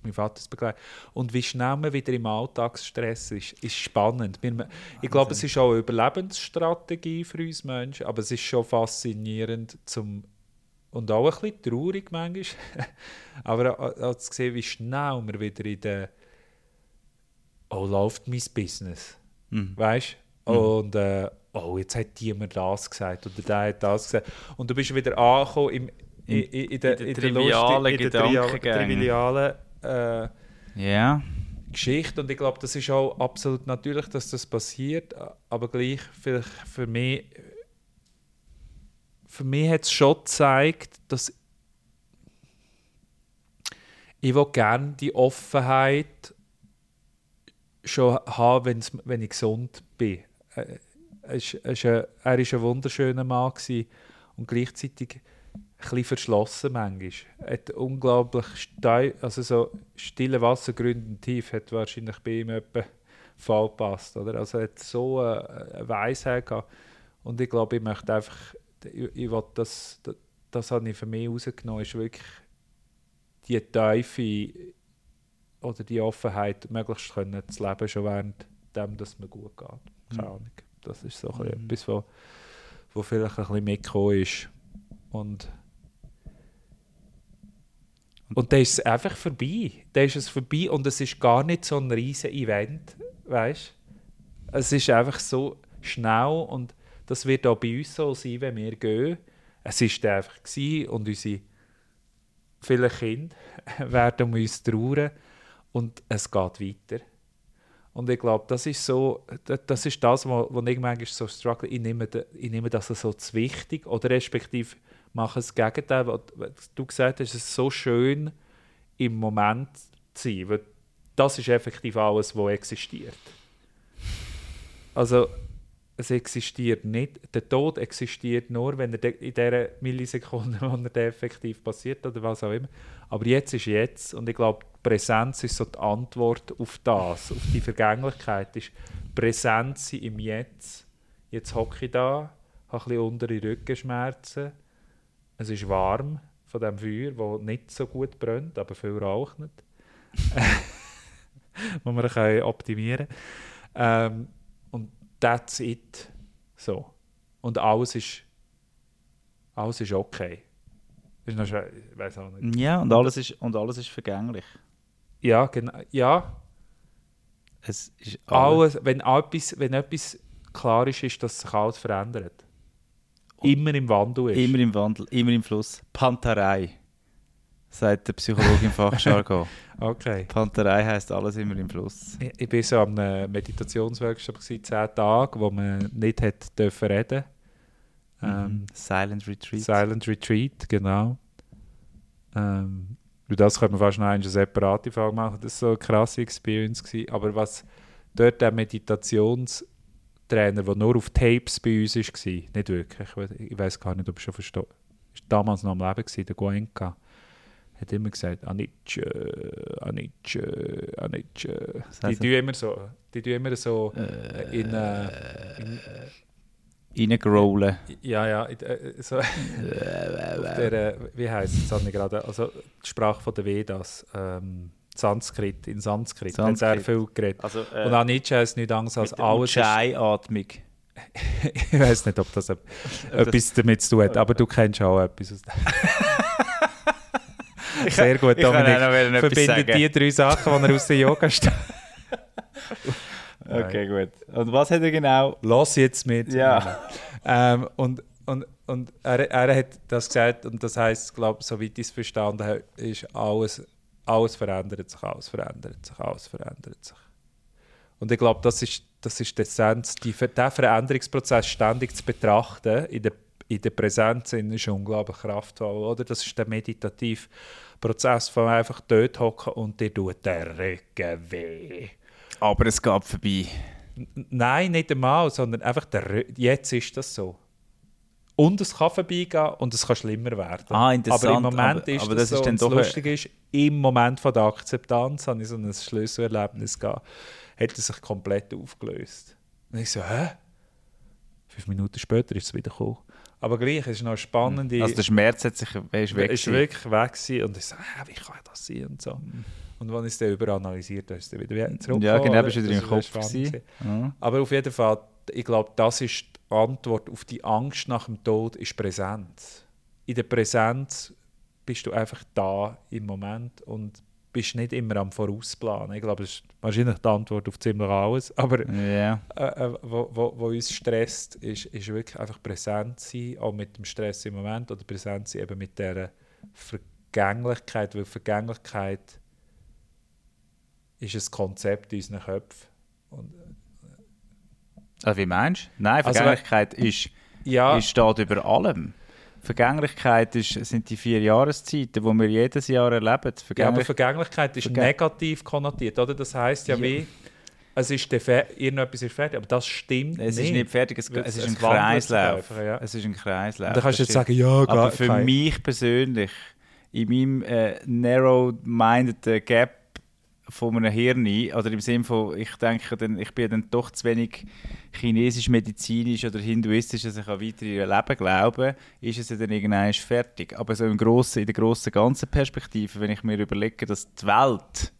mein Vater es begleitet. Und wie schnell man wieder im Alltagsstress ist, ist spannend. Wir- Ich glaube, es ist auch eine Überlebensstrategie für uns Menschen, aber es ist schon faszinierend zum und auch ein bisschen traurig manchmal, aber auch, auch zu sehen, wie schnell wir wieder in der «Oh, läuft mein Business?» Mhm. weißt Und äh, «Oh, jetzt hat die mir das gesagt» oder «Der hat das gesagt» und du bist wieder angekommen im, in, in, in, der, in der trivialen Gedankengänge. äh, Ja. Geschichte und ich glaube, das ist auch absolut natürlich, dass das passiert, aber gleich vielleicht für mich für mich hat es schon gezeigt, dass ich gerne die Offenheit schon haben, wenn ich gesund bin. Äh, Er ist, er ist ein, ein wunderschöner Mann und gleichzeitig ein verschlossen manchmal. Hat unglaublich stei also so stille Wasser gründen tief hat wahrscheinlich bei ihm etwa Fall gepasst. Oder? Also er hat so eine Weisheit gehabt. Und ich glaube, ich möchte einfach, ich, ich das, das, das habe ich für mich rausgenommen, ist wirklich die Tiefe oder die Offenheit möglichst können zu leben, schon während dem, dass es mir gut geht. Keine Mhm. Ahnung. Das ist so Mhm. etwas, wo, wo vielleicht ein bisschen mitgekommen ist. Und, und dann ist es einfach vorbei. Dann ist es vorbei und es ist gar nicht so ein riesen Event, weißt Es ist einfach so schnell und das wird auch bei uns so sein, wenn wir gehen. Es dann einfach und unsere viele Kinder werden um uns trauern und es geht weiter. Und ich glaube, das ist so, da- das ist das, wo, ich manchmal so struggle. Ich nehme, ich nehme das so zu wichtig oder respektive mache das Gegenteil. Was du gesagt hast, es ist so schön, im Moment zu sein, weil das ist effektiv alles, was existiert. Also, es existiert nicht. Der Tod existiert nur, wenn er in dieser Millisekunde, wo er effektiv passiert oder was auch immer. Aber jetzt ist jetzt und ich glaube, Präsenz ist so die Antwort auf das, auf die Vergänglichkeit. Ist Präsenz im Jetzt. Jetzt hocke ich da, habe ein bisschen untere Rückenschmerzen. Es ist warm von dem Feuer, das nicht so gut brennt, aber viel raucht nicht. wo man optimieren kann. Ähm, that's it. So. und alles ist, alles ist okay. Ist noch schwer, ich weiß auch nicht. Ja, und alles ist, und alles ist vergänglich. Ja, genau. Ja, Es ist alles. alles, wenn, etwas, wenn etwas klar ist, ist, dass sich alles verändert. Immer im Wandel ist. Immer im Wandel, immer im Fluss. Panterei, sagt der Psychologe im Fachjargon. Okay. Panterei heisst alles immer im Fluss. Ich, ich bin so am einem Meditationsworkshop gewesen, zehn Tage, wo man nicht hat dürfen reden. Ähm, Mhm. Silent Retreat. Silent Retreat, genau. Ähm, das könnte man fast noch eine separate Frage machen. Das war so eine krasse Experience. Gewesen. Aber was dort der Meditationstrainer, der nur auf Tapes bei uns war, nicht wirklich, ich weiß gar nicht, ob ich schon verstehe, ist damals noch am Leben gewesen, der Goenka, hat immer gesagt, Anicce, Anicce. Das Die tun immer so, die tun immer so äh, in, äh, in Reingerollen. ja, ja, äh, so auf der, äh, wie heisst es, ich gerade, also die Sprache von der Vedas, ähm, Sanskrit, in Sanskrit, hat sehr Sanskrit. viel geredet. Also, Und Anicca heisst nichts anderes als alles ist, Ujjayi-Atmung. ich weiß nicht, ob das etwas damit zu tun hat, aber du kennst auch etwas aus dem. Sehr gut, Ich kann Dominik. etwas Verbindet die drei Sachen, die er aus der Yoga steht. Okay, gut. Und was hat er genau? Los jetzt mit. Ja. Ähm, und und, und er, er hat das gesagt, und das heisst, glaube soweit ich es verstanden habe, ist alles, alles verändert sich, alles verändert sich, alles verändert sich. Und ich glaube, das ist, das ist die Essenz, die, den Veränderungsprozess ständig zu betrachten, in der, in der Präsenz ist unglaublich kraftvoll, oder? Das ist der meditative Prozess von einfach dort hocken und dir tut der Rücken weh. Aber es geht vorbei. Nein, nicht einmal, sondern einfach der Rü- jetzt ist das so. Und es kann vorbeigehen und es kann schlimmer werden. Ah, interessant. Aber im Moment Aber- ist aber das, das ist so. doch das ein- Lustige ist, im Moment von der Akzeptanz habe ich so ein Schlüsselerlebnis gehabt, hat er sich komplett aufgelöst. Und ich so, hä? Fünf Minuten später ist es wieder gekommen. Aber gleich, es ist noch spannend. Also der Schmerz hat sich weg. ist wirklich weg gewesen. und ich so, hä, wie kann das sein und so. Und als ich es dann überanalysiert habe, ist es wieder zurückgekommen. Ja, genau, bist du wieder im Kopf. Ja. Aber auf jeden Fall, ich glaube, das ist die Antwort auf die Angst nach dem Tod, ist Präsenz. In der Präsenz bist du einfach da im Moment und bist nicht immer am Vorausplanen. Ich glaube, das ist wahrscheinlich die Antwort auf ziemlich alles. Aber Ja. äh, äh, wo, wo, wo uns stresst, ist, ist wirklich einfach präsent sein, auch mit dem Stress im Moment oder präsent sein eben mit dieser Vergänglichkeit, weil Vergänglichkeit ist ein Konzept in unseren Köpfen. Und, Also, wie meinst du? Nein, Also, Vergänglichkeit ist, ja, ist, steht über allem. Vergänglichkeit ist, sind die vier Jahreszeiten, die wir jedes Jahr erleben. Ja, aber Vergänglich Vergänglichkeit ist Vergäng- negativ konnotiert, oder? Das heißt ja, Ja. wie, es ist irgendetwas ist fertig, aber das stimmt es nicht. ist nicht fertig, es, es es- ist ein es Kreislauf. ja. Es ist ein Kreislauf. Und dann kannst du jetzt sagen, ja, Aber gar für mich persönlich, in meinem äh, narrow-minded Gap von einem Hirn, oder im Sinne von, ich denke, dann, ich bin dann doch zu wenig chinesisch-medizinisch oder hinduistisch, dass ich an weitere Leben glaube, ist es dann irgendwann fertig. Aber so im grossen, in der grossen ganzen Perspektive, wenn ich mir überlege, dass die Welt,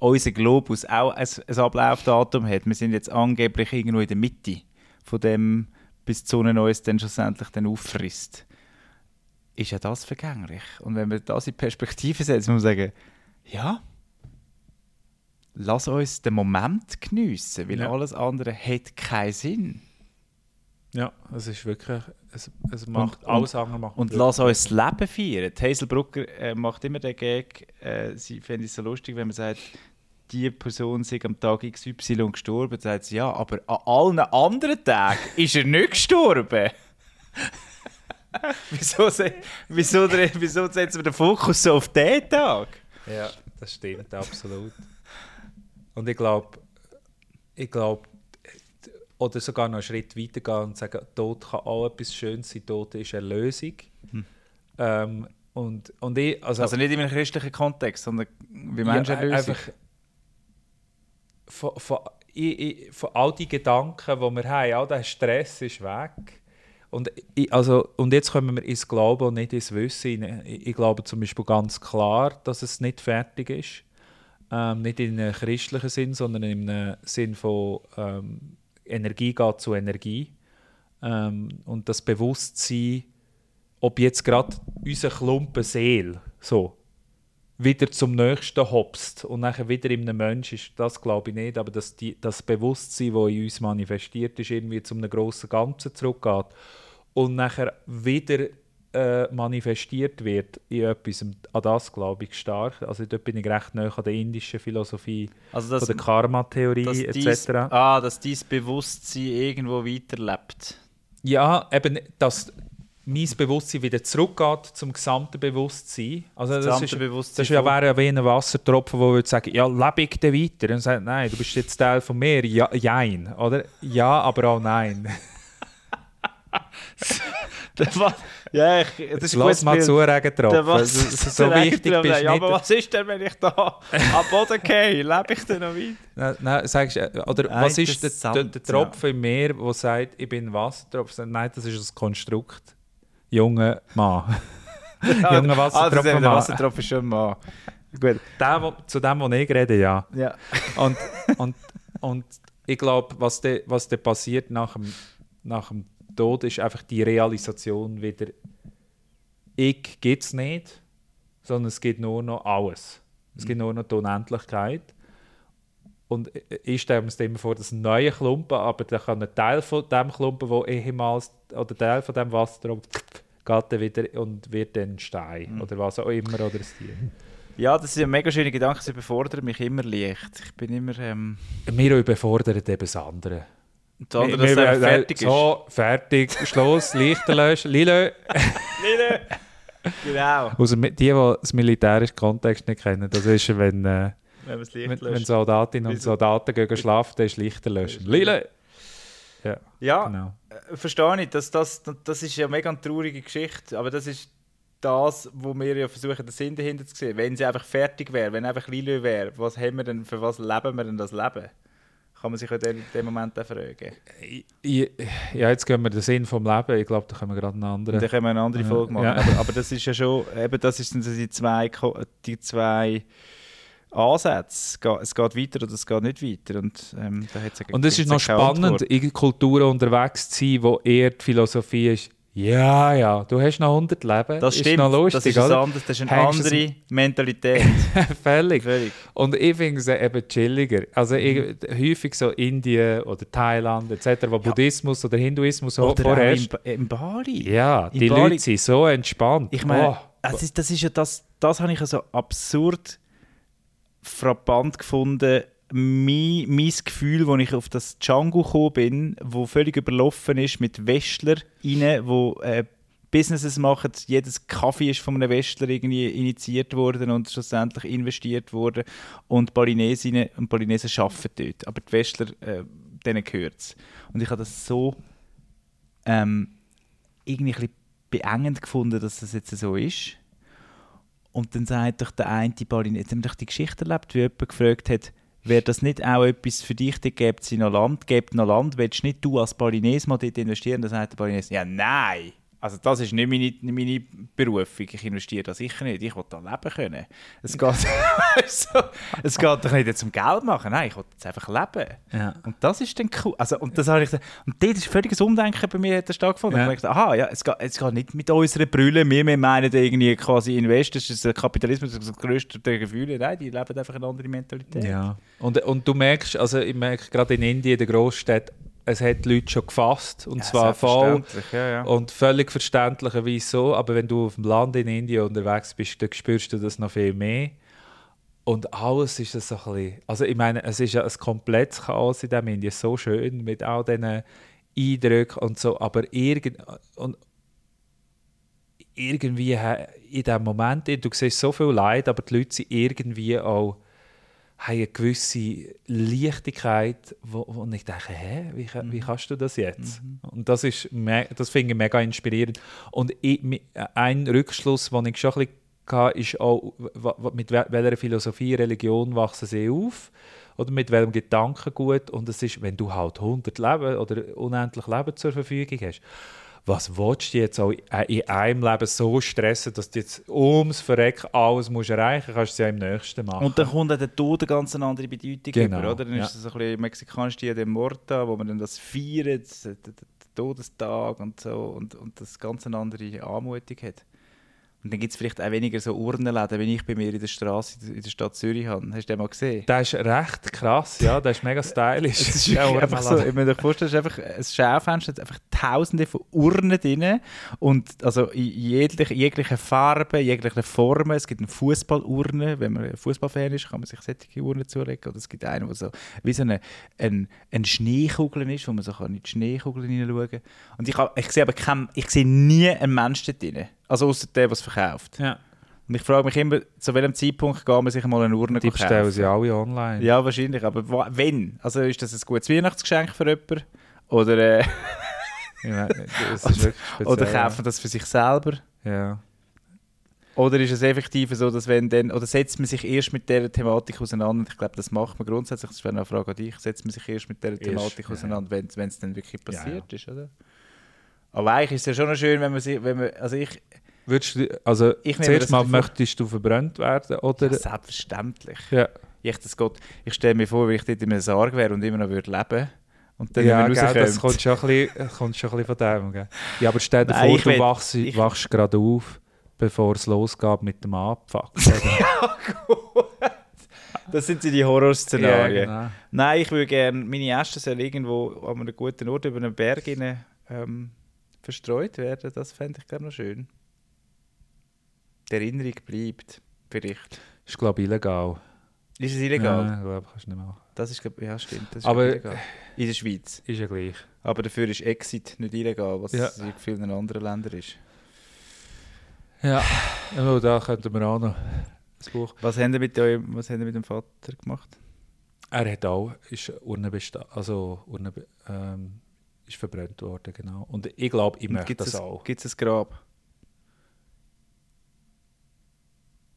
unser Globus auch ein, ein Ablaufdatum hat, wir sind jetzt angeblich irgendwo in der Mitte von dem, bis die Sonne uns dann schlussendlich dann auffrisst ist ja das vergänglich. Und wenn wir das in Perspektive setzen, muss man sagen, ja, lass uns den Moment geniessen, weil Ja. alles andere hat keinen Sinn. Ja, es ist wirklich, es, es macht, und- alles andere macht Und lass uns das Leben feiern. Die Hazel Brucker äh, macht immer den Gag, äh, sie fände es so lustig, wenn man sagt, die Person sei am Tag XY gestorben, dann sagt sie, ja, aber an allen anderen Tagen ist er nicht gestorben. wieso, se- wieso, wieso setzen wir den Fokus so auf den Tag? Ja, das stimmt, absolut. Und ich glaube, ich glaube, oder sogar noch einen Schritt weiter gehen und sagen, Tod kann auch etwas Schönes sein, Tod ist eine Lösung. Ähm, und, und ich, also, Also nicht in einem christlichen Kontext, sondern wie Menschen ja, lösen. von, von, ich, ich, von all die Gedanken, die wir haben, all der Stress ist weg. Und, ich, also, und jetzt kommen wir ins Glauben und nicht ins Wissen. Ich, ich glaube zum Beispiel ganz klar, dass es nicht fertig ist. Ähm, nicht in einem christlichen Sinn, sondern in einem Sinn von ähm, Energie geht zu Energie. Ähm, und das Bewusstsein, ob jetzt gerade unser Klumpen Seele so wieder zum nächsten hopst und nachher wieder in einem Menschen ist, das glaube ich nicht, aber dass die, das Bewusstsein, das in uns manifestiert ist, irgendwie zu einem grossen Ganzen zurückgeht und nachher wieder äh, manifestiert wird in etwas, an das glaube ich stark. Also dort bin ich recht nah an der indischen Philosophie, Also von der Karma-Theorie etc. dies, ah, dass dein Bewusstsein irgendwo weiterlebt. Ja, eben, dass mein Bewusstsein wieder zurückgeht zum gesamten Bewusstsein. Also das, gesamte ist, Bewusstsein das ist ja wäre ja wie ein Wassertropfen, wo würde sagen, ja, lebe ich denn weiter? Und sagt, nein, du bist jetzt Teil von mir. Ja, jein, oder? Ja, aber auch nein. ja, ich, das ist ein Lass mal zu, Regentropfen. Das was- ist so der wichtig bist du Ja, aber was ist denn, wenn ich da am Boden gehe? Lebe ich denn noch weiter? Nein, nein, sagst, äh, oder Nein, was ist der, der, der Tropfen im Meer, der sagt, ich bin Wassertropfen? Nein, das ist ein Konstrukt. Junger Mann. Junger Ah, das ist Wassertropfen. eben der Mann. Wassertropfen schon mal. Gut. Der, wo, zu dem, was ich rede, ja. Ja. Und, und, und ich glaube, was da was passiert nach dem, nach dem Tod, ist einfach die Realisation wieder, ich gibt es nicht, sondern es gibt nur noch alles. Es gibt nur noch die Unendlichkeit. Und ich stelle mir es immer vor, dass ein neuer Klumpen, aber da kann ein Teil von dem Klumpen, der ehemals, oder Teil von dem Wasser geht dann wieder und wird dann Stein oder was auch immer oder ein Tier. ja, das ist ein mega schöner Gedanke. Sie überfordern mich immer leicht. Ich bin immer... Ähm, Wir überfordern eben das andere. Wir- dass einfach fertig ist. So, fertig, Schluss, Lichter löschen. Lilo. Lille. Genau. Also die, die das militärischen Kontext nicht kennen, das ist, wenn, äh, Wenn wenn, Licht wenn. Soldatinnen und? Soldaten gehen schlafen, dann ist Lichter löschen. Lilo. Ja, Ja, genau. äh, verstehe ich. Das, das, das ist ja eine mega traurige Geschichte. Aber das ist das, wo wir ja versuchen, den Sinn dahinter zu sehen. Wenn sie einfach fertig wäre, wenn einfach Lilo wäre, was haben wir denn, für was leben wir denn das Leben? Kann man sich in dem- dem Moment auch fragen. Ja, jetzt gehen wir den Sinn vom Leben. Ich glaube, da können wir gerade einen Und anderen. dann können wir eine andere Folge machen. ja. Aber, aber das ist ja schon, eben das sind die zwei, die zwei Ansätze. Es geht, weiter oder es geht nicht weiter. Und, ähm, da hat's ja- Und es ist noch spannend, Antwort. in Kulturen unterwegs zu sein, wo eher die Philosophie ist, ja, ja, du hast noch 100 Leben. Das ist stimmt, noch lustig, das ist, ein oder? anderes, das ist eine Hängst es- andere Mentalität. Völlig. Völlig. Und ich finde es eben chilliger. Also Mhm. ich, häufig so Indien oder Thailand etc., wo Buddhismus oder Hinduismus Oder auch in, vorherrscht. Ba- in Bali. Ja, in die Bali- Leute sind so entspannt. Ich meine, Oh, das, ist, das ist ja das, das habe ich ja so absurd frappant gefunden. Mein, mein Gefühl, als ich auf das Django gekommen bin, wo völlig überlaufen ist mit Westlern wo äh, Businesses machen. Jedes Kaffee ist von einem Westler irgendwie initiiert worden und schlussendlich investiert worden. Und Balinesinnen und Balinesen arbeiten dort. Aber die Westler, äh, denen gehört es. Und ich habe das so ähm, irgendwie ein bisschen beengend gefunden, dass das jetzt so ist. Und dann sagt doch der eine Balinese, jetzt haben wir die Geschichte erlebt, wie jemand gefragt hat, wäre das nicht auch etwas für dich, dann gibt es noch Land, gibt noch Land, willst nicht du als Balinese mal dort investieren? Dann sagt der Balinese, ja nein, also das ist nicht meine, meine Berufung, ich investiere da sicher nicht, ich will da leben können. Es geht, so, es geht doch nicht jetzt um Geld machen, nein, ich will jetzt einfach leben. ja. Und das ist dann cool. Also, und das habe ich und dort ist völliges Umdenken bei mir stattgefunden. Ja. Ich habe gedacht, aha, ja, es geht, es geht nicht mit unseren Brüllen, wir, wir meinen irgendwie quasi Invest, das ist der Kapitalismus, das größte der Gefühle. Nein, die leben einfach eine andere Mentalität. ja. Und, und du merkst, also ich merke gerade in Indien, in der Großstadt, es hat die Leute schon gefasst. Und Ja, zwar voll. Ja, ja. Und völlig verständlicherweise so, aber wenn du auf dem Land in Indien unterwegs bist, dann spürst du das noch viel mehr. Und alles ist so ein bisschen, also ich meine, es ist ja ein komplettes Chaos in dem Indien, so schön mit all diesen Eindrücken und so, aber irgend, und irgendwie in dem Moment, du siehst so viel Leid, aber die Leute sind irgendwie auch haben eine gewisse Leichtigkeit, wo, wo ich denke, hä, wie, wie kannst du das jetzt? Und das, ist das finde ich mega inspirierend. Und ich, ein Rückschluss, den ich schon ein bisschen hatte, ist auch, mit wel- welcher Philosophie, Religion wachsen sie auf oder mit welchem Gedankengut. Und es ist, wenn du halt 100 Leben oder unendlich Leben zur Verfügung hast, was willst du jetzt auch in einem Leben so stressen, dass du jetzt ums Verrecken alles musst erreichen musst, kannst du es ja im nächsten machen. Und dann kommt der Tod eine ganz andere Bedeutung Genau, über, oder? Dann ja. ist das ein bisschen mexikanisch Dia de Morta, wo man dann das feiert, der Todestag und so und, und das ganz eine andere Anmutung hat. Und dann gibt es vielleicht auch weniger so Urnenläden, wie ich bei mir in der Straße in der Stadt Zürich habe. Hast du den mal gesehen? Das ist recht krass, ja, das ist mega stylisch. Es ist Ja, einfach so, ich muss dir vorstellen, es ist einfach ein Schaufenster, einfach tausende von Urnen drin und also in jegliche, jegliche Farben, jegliche Formen. Es gibt eine Fußballurne, wenn man Fußballfan ist, kann man sich solche Urnen zulegen. Oder es gibt eine, die so wie so eine, ein, ein Schneekugel ist, wo man so kann in die Schneekugel hineinschauen kann. Und ich, ich sehe aber kein, ich sehe nie einen Menschen drin, also außer der, der es verkauft. Ja. Und ich frage mich immer, zu welchem Zeitpunkt geht man sich mal eine Urne Die kaufen? bestellen sie alle online. Ja, wahrscheinlich. Aber wenn? Also ist das ein gutes Weihnachtsgeschenk für jemanden? Oder, äh, speziell. oder kaufen das für sich selber? Ja. Oder ist es effektiv so, dass wenn dann, oder setzt man sich erst mit dieser Thematik auseinander? Und Ich glaube, das macht man grundsätzlich. Das wäre eine Frage an dich. Setzt man sich erst mit dieser Erst, Thematik ja. auseinander, wenn wenn es dann wirklich Ja, ja. passiert ist, oder? Aber eigentlich ist es ja schon noch schön, wenn man sich, wenn man, also ich, Würdest du, also Ich zuerst mal möchtest du verbrannt werden oder? ja, selbstverständlich. Ja, Ich, das Gott, ich stelle mir vor, wie ich dort in einem Sarg wäre und immer noch würde leben. Und dann ja gell, das kommt schon ein bisschen, kommt schon ein bisschen von dem. Gell? Ja, aber stell dir Nein, vor, du will- wachst, ich- wachst gerade auf, bevor es losgeht mit dem Abfuck. oder? Das sind die Horrorszenarien. genau. Nein, ich würde gerne, meine Äste sollen irgendwo an einem guten Ort über einen Berg rein, ähm, verstreut werden. Das fände ich glaube noch schön. Die Erinnerung bleibt, vielleicht. Ist, glaube ich, illegal. Ist es illegal? Ja, ich glaube, kannst du nicht machen. Das ist, ja, stimmt. Das ist Aber- illegal. In der Schweiz. Ist ja gleich. Aber dafür ist Exit nicht illegal, was Ja. es in vielen anderen Ländern ist. Ja, oh, da könnten wir auch noch ein Buch. Was haben ihr mit, eurem, was habt ihr mit dem Vater gemacht? Er hat auch, ist Urnenbesta also Urne, ähm, ist verbrannt worden, genau. Und ich glaube, ich möchte das auch. Gibt es ein Grab?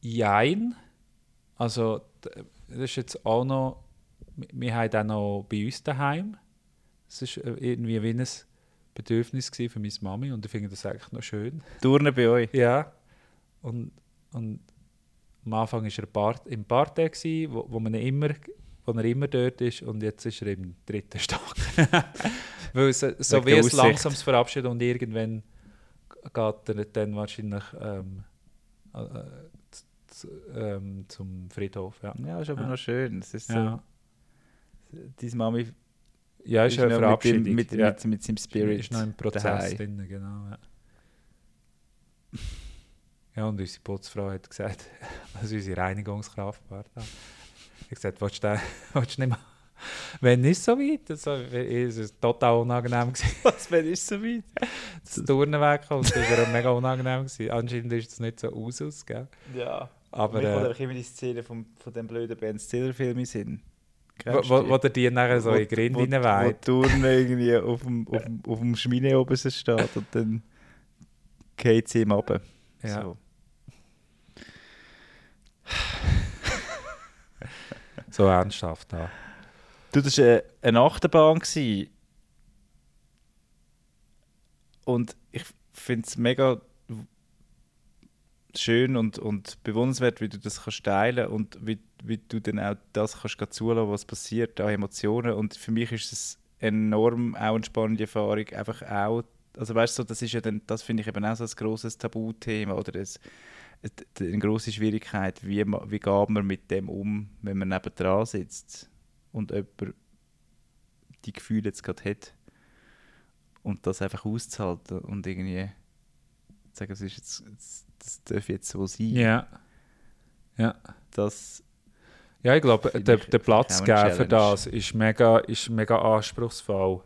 Jein. Also, das ist jetzt auch noch, wir- haben auch noch bei uns daheim. Es war irgendwie wie ein Bedürfnis für meine Mami und ich finde das eigentlich noch schön. Turnen bei euch? Ja. Und, und am Anfang war er Part, im Partei, wo, wo, man immer, wo er immer dort ist und jetzt ist er im dritten Stock. Weil es äh, so wie Aussicht. langsames Verabschieden und irgendwann geht er dann wahrscheinlich ähm, äh, äh, ähm, zum Friedhof. Ja, Ja, ist aber Ja. noch schön. Das ist so, ja. Deine Mami ja ist, ist eine Verabschiedung. Mit, dem, mit, ja. mit, mit seinem Spirit. ist noch im Prozess drin, genau. Ja. ja, und unsere Putzfrau hat gesagt, also unsere Reinigungskraft war da. Ich habe gesagt, willst du, den, willst du nicht mal... Wenn nicht so weit, es war total unangenehm. gewesen, Was, wenn ist so weit? Das Turnen wegkommt, das war mega unangenehm. Gewesen. Anscheinend ist es nicht so Usus, gell? Ja. Aber Mir kommt äh, einfach immer die Szene vom, von dem blöden Ben Stiller-Film Sinn. wo, wo, wo der die nachher so in die Grinde wo, wo reinweht. die irgendwie auf dem, auf dem, auf dem Schmine oben steht und dann geht sie ihm runter. Ja. So. So ernsthaft da. Du, das war eine, eine Achterbahn. Gewesen. Und ich finde es mega schön und, und bewundernswert, wie du das kannst teilen und wie, wie du dann auch das kannst zulassen, was passiert, an Emotionen. Und für mich ist es enorm auch eine spannende Erfahrung, einfach auch, also weißt du, das ist ja dann, das finde ich eben auch so ein grosses Tabuthema oder ein, eine grosse Schwierigkeit, wie, wie geht man mit dem um, wenn man nebendran sitzt und jemand die Gefühle jetzt gerade hat und das einfach auszuhalten und irgendwie sagen, es ist jetzt, das, das darf jetzt so sein. Ja. Ja. Das, Ja, ich glaube, der, ich- der Platz ich geben für das ist mega, ist mega anspruchsvoll.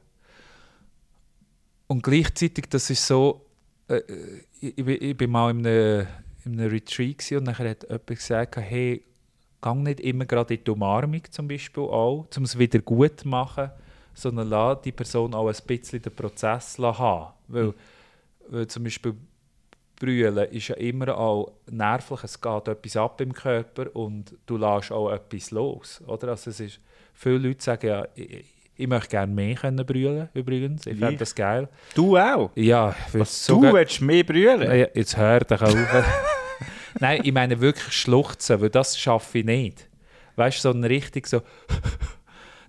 Und gleichzeitig, das ist so, äh, ich, ich, bin- ich bin mal in einem, in einem Retreat gewesen und nachher hat jemand gesagt, hey, gang nicht immer gerade in die Umarmung zum Beispiel auch, um es wieder gut zu machen, sondern lass die Person auch ein bisschen den Prozess haben. Weil, weil zum Beispiel Brüllen ist ja immer auch nervlich, es geht etwas ab im Körper und du lässt auch etwas los. Oder? Also es ist, viele Leute sagen ja, ich, ich möchte gerne mehr können brüllen übrigens, ich fände das geil. du auch? Ja, Was, du willst mehr brüllen? Jetzt hör dich auf. Nein, ich meine wirklich schluchzen, weil das schaffe ich nicht. Weißt du, so ein richtig so.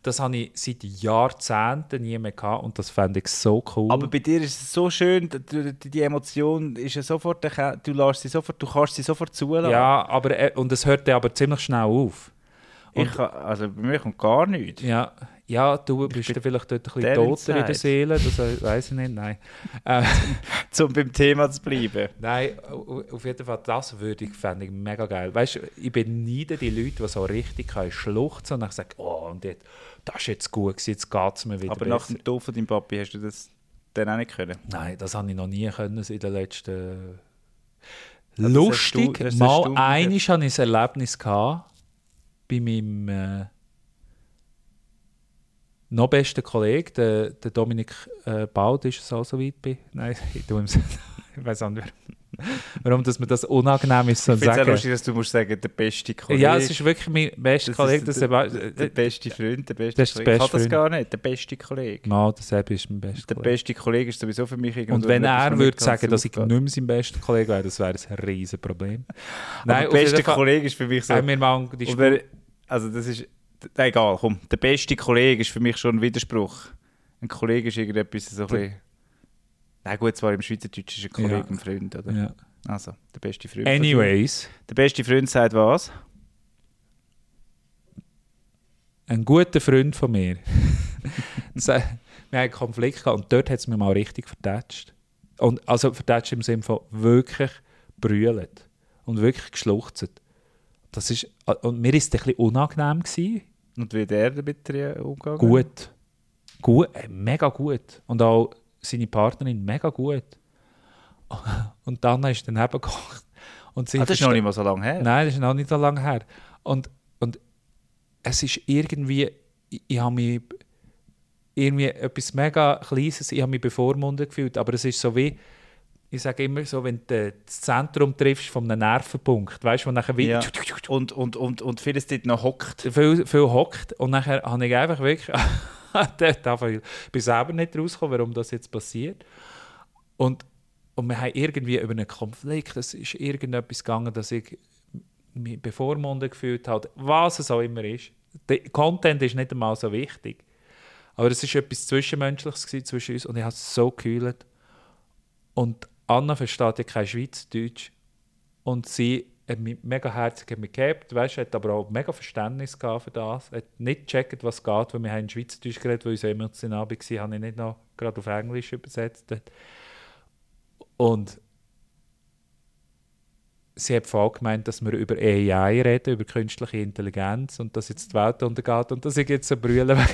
Das habe ich seit Jahrzehnten nie mehr gehabt und das fände ich so cool. Aber bei dir ist es so schön, die, die Emotion ist ja sofort, du, lässt sie sofort, du kannst sie sofort zulassen. ja, aber, äh, und es hört dann aber ziemlich schnell auf. ich kann, also bei mir kommt gar nichts. Ja, ja du bist dann vielleicht dort ein bisschen toter in der. Seele, das weiß ich nicht, nein. Äh, Um beim Thema zu bleiben. Nein, au- auf jeden Fall, das würde ich, fände ich mega geil. Weißt du, ich beneide die Leute, die so richtig können schluchzen und dann sagen, oh, und jetzt, das ist jetzt gut gewesen, jetzt geht es mir wieder Aber nach besser. dem Tod von deinem Papi hast du das dann auch nicht können. Nein, das habe ich noch nie können in den letzten... Lustig, du- mal einiges hatte ich ein Erlebnis gehabt, bei meinem äh, noch besten Kollegen, der, der Dominik äh, Baud, ist es auch so weit bei. Nein, ich, tue ihm- ich weiß auch nicht, warum- dass mir das unangenehm ist, so Ich zu sagen. lustig, dass du musst sagen, der beste Kollege. Ja, es ist wirklich mein bester Kollege. Das der, der, der beste Freund, der beste Das der Kollege. Ich kann das gar nicht, der beste Kollege. Mal, der Sebi ist mein bester Der Kollege. beste Kollege ist sowieso für mich irgendwo Und wenn er würde sagen, dass ich nicht mehr sein bester Kollege wäre, das wäre ein riesen Problem. Auf der beste Kollege ist für mich so... haben wir mal die wer, also das ist... Egal, komm. Der beste Kollege ist für mich schon ein Widerspruch. Ein Kollege ist irgendetwas so ein bisschen... Nein gut, zwar im Schweizerdeutsch ist ein Kollege Ja. ein Freund, oder? ja. Also, der beste Freund. Anyways, Der beste Freund sagt was? ein guter Freund von mir. Wir haben einen Konflikt gehabt und dort hat es mir mal richtig vertätscht. Und, also vertätscht im Sinne von wirklich brüllt und wirklich geschluchzt. Das ist, und mir ist es ein bisschen unangenehm gewesen. Und wie der damit umgegangen? Gut. Gut, äh, mega gut. Und auch seine Partnerin mega gut. Und dann ist daneben gekocht. Und sie Ah, das ist noch nicht mal so lange her. Nein, das ist noch nicht so lange her. Und, und es ist irgendwie, ich, ich habe mich irgendwie etwas mega Kleines, ich habe mich bevormundet gefühlt, aber es ist so wie, ich sage immer so, wenn du das Zentrum triffst von einem Nervenpunkt, weißt du, wo nachher wie Ja. Und, und, und, und vieles dort noch hockt. viel, viel hockt und nachher habe ich einfach wirklich ich bin selber nicht rausgekommen, warum das jetzt passiert. Und, und wir haben irgendwie über einen Konflikt, es ist irgendetwas gegangen, dass ich mich bevormundet gefühlt habe, was es auch immer ist. Der Content ist nicht einmal so wichtig. Aber es war etwas Zwischenmenschliches zwischen uns und ich habe es so gekühlt. Und Anna versteht ja kein Schweizerdeutsch. Und sie hat mich mega herzig hat mich weißt, hat aber auch mega Verständnis gehabt für das. Hat nicht gecheckt, was geht, weil wir haben Schweizerdeutsch geredet, weil ich so emotional war, habe ich nicht noch gerade auf Englisch übersetzt. Und sie hat vor allem gemeint, dass wir über AI reden, über künstliche Intelligenz und dass jetzt die Welt untergeht und dass ich jetzt so brüllen.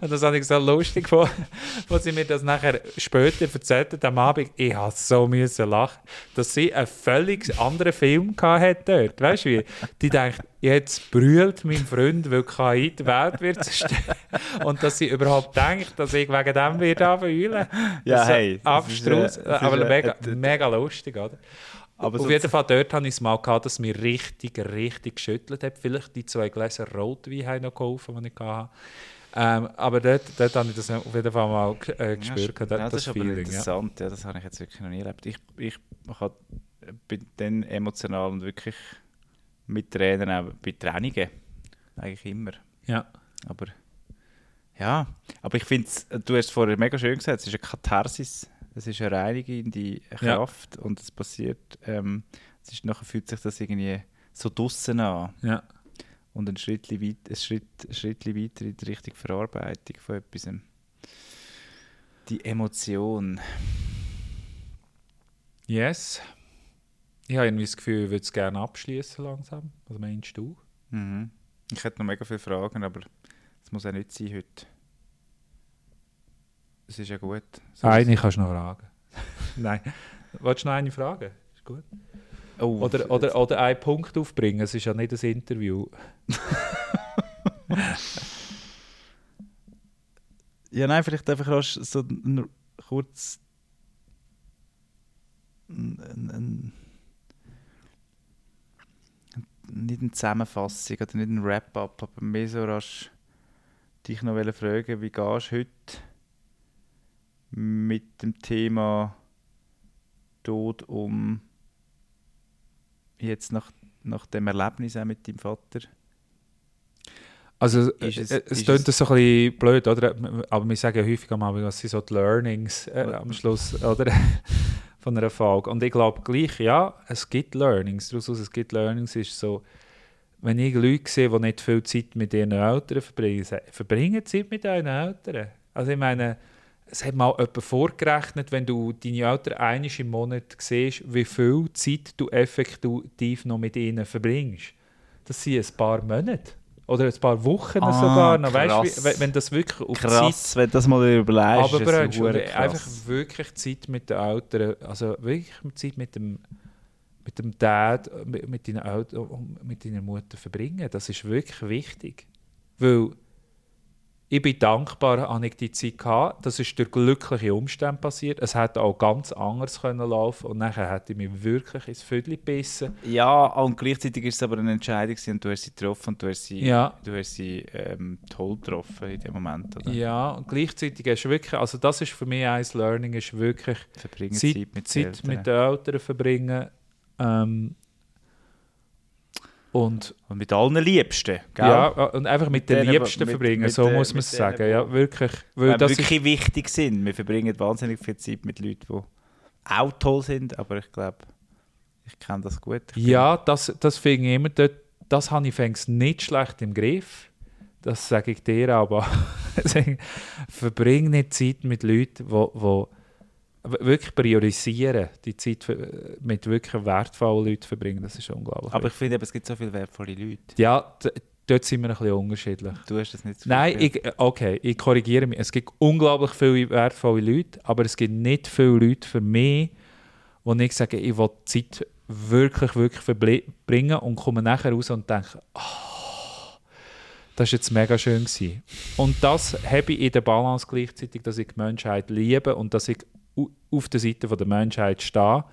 Und das habe ich so lustig gefunden, als sie mir das nachher später erzählt hat, am Abend. Ich habe so müssen lachen, dass sie einen völlig anderen Film hatte dort. Weißt du wie? Die denkt, jetzt brüllt mein Freund, weil KI die Welt wird zerstören. Und dass sie überhaupt denkt, dass ich wegen dem wird anheulen. Ja, Das hey, Abstrus, aber mega, äh, mega lustig, oder? Aber Auf jeden Fall dort habe ich es mal gehabt, dass mich richtig, richtig geschüttelt hat. Vielleicht die zwei Gläser Rotwein haben noch geholfen, die ich hatte. Ähm, aber dort, dort habe ich das auf jeden Fall mal äh, gespürt, ja, das, das, das ist aber Feeling. Ja. interessant. Ja. das habe ich jetzt wirklich noch nie erlebt. Ich, ich hab- bin dann emotional und wirklich mit Tränen auch bei Trainingen. Eigentlich immer. Ja. Aber ja, aber ich finde, du hast es vorher mega schön gesagt, es ist eine Katharsis, es ist eine reinigende Ja. Kraft und es passiert, ähm, es ist, nachher fühlt sich das irgendwie so draussen an Ja. und ein Schritt, weit, ein Schritt, ein Schritt weiter in die Richtung Verarbeitung von etwas. Die Emotion. Yes. Ich habe irgendwie das Gefühl, ich würde es gerne abschließen langsam. Was meinst du? Mhm. Ich hätte noch mega viele Fragen, aber es muss auch nicht sein heute. Es ist ja gut. So Eine kannst du noch fragen. Nein. Wolltest du noch eine Frage? Ist gut. Oh, Oder, oder, oder einen Punkt aufbringen. Es ist ja nicht ein Interview. Ja, nein, vielleicht einfach so kurz. n- n- n- nicht eine Zusammenfassung oder nicht ein Wrap-up, aber mehr so rasch dich noch wollen fragen, wie gehst du heute mit dem Thema Tod um jetzt nach, nach dem Erlebnis auch mit deinem Vater? Also Ist es- klingt so ein bisschen blöd, oder? Aber wir sagen ja häufig einmal, was sind so die Learnings äh, am Schluss oder? von einer Folge. Und ich glaube gleich, ja, es gibt Learnings. Daraus es gibt Learnings ist so, wenn ich Leute sehe, die nicht viel Zeit mit ihren Eltern verbringen, verbringen Zeit mit euren Eltern. Also ich meine, es hat mal jemand vorgerechnet, wenn du deine Eltern einmal im Monat siehst, wie viel Zeit du effektiv noch mit ihnen verbringst. Das sind ein paar Monate. Oder ein paar Wochen Ah, sogar. noch. Weißt, wie, wenn- wenn das wirklich auf Zeit Krass, wenn du das mal überlegst. aber ist das einfach wirklich Zeit mit den Eltern, also wirklich Zeit mit dem, mit dem Dad, mit, mit deinen Eltern mit deiner Mutter verbringen. Das ist wirklich wichtig. Weil ich bin dankbar, dass ich die Zeit hatte. Das ist durch glückliche Umstände passiert. Es hätte auch ganz anders können laufen und nachher hätte ich mich wirklich ins Viertel gebissen. Ja, und gleichzeitig ist es aber eine Entscheidung und du hast sie getroffen und du hast sie, Ja. du hast sie ähm, toll getroffen in dem Moment. Oder? Ja, und gleichzeitig ist wirklich, also das ist für mich ein Learning, ist wirklich Verbringen Zeit, Zeit mit den Zeit Eltern. mit den Eltern verbringen. Ähm, und, Und mit allen Liebsten, gell? ja, und einfach mit, Mit den denen, Liebsten mit- verbringen, mit so muss man es denen, sagen. Ja, wirklich. Weil Weil das wirklich wichtig sind. Wir verbringen wahnsinnig viel Zeit mit Leuten, die auch toll sind, aber ich glaube, ich kenne das gut. Ich ist, ja, das, das finde ich immer, dort, das habe ich fängst nicht schlecht im Griff. Das sage ich dir aber. Verbring nicht Zeit mit Leuten, die wirklich priorisieren, die Zeit mit wirklich wertvollen Leuten verbringen. Das ist unglaublich. aber ich finde, es gibt so viele wertvolle Leute. ja, dort sind wir ein bisschen unterschiedlich. Du hast das nicht so Nein, ich, okay, ich korrigiere mich. Es gibt unglaublich viele wertvolle Leute, aber es gibt nicht viele Leute für mich, wo ich sage, ich will die Zeit wirklich, wirklich verbringen und komme nachher raus und denke, oh, das war jetzt mega schön. Gewesen. Und das habe ich in der Balance gleichzeitig, dass ich die Menschheit liebe und dass ich auf der Seite von der Menschheit stehe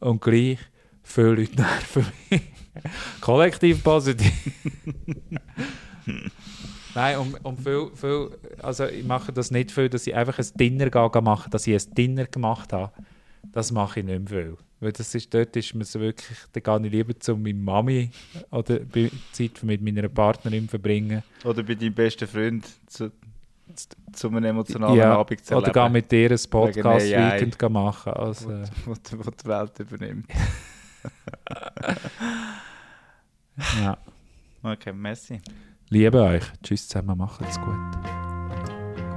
und gleich viele Leute nerven mich. Kollektiv positiv. Nein, und, und viel, viel, also ich mache das nicht viel, dass ich einfach ein Dinner gehe machen, dass ich ein Dinner gemacht habe. Das mache ich nicht mehr viel. Weil das ist, dort ist mir so wirklich, da gehe ich lieber zu meiner Mami oder bei- Zeit mit meiner Partnerin verbringen. Oder bei deinem besten Freund zu, zu, einem emotionalen Ja, Abend zu oder erleben, gehe mit dir ein. Podcast-Weekend machen. Also, wo, die- wo die Welt übernimmt. ja. Okay, merci. Liebe euch. Tschüss zusammen, macht's gut.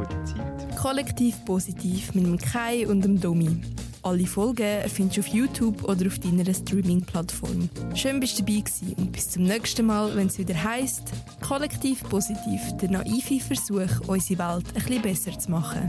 Gute Zeit. Kollektiv positiv mit dem Kai und dem Domi. Alle Folgen findest du auf YouTube oder auf deiner Streaming-Plattform. Schön bist du dabei gewesen und bis zum nächsten Mal, wenn es wieder heisst Kollektiv positiv, der naive Versuch, unsere Welt ein bisschen besser zu machen.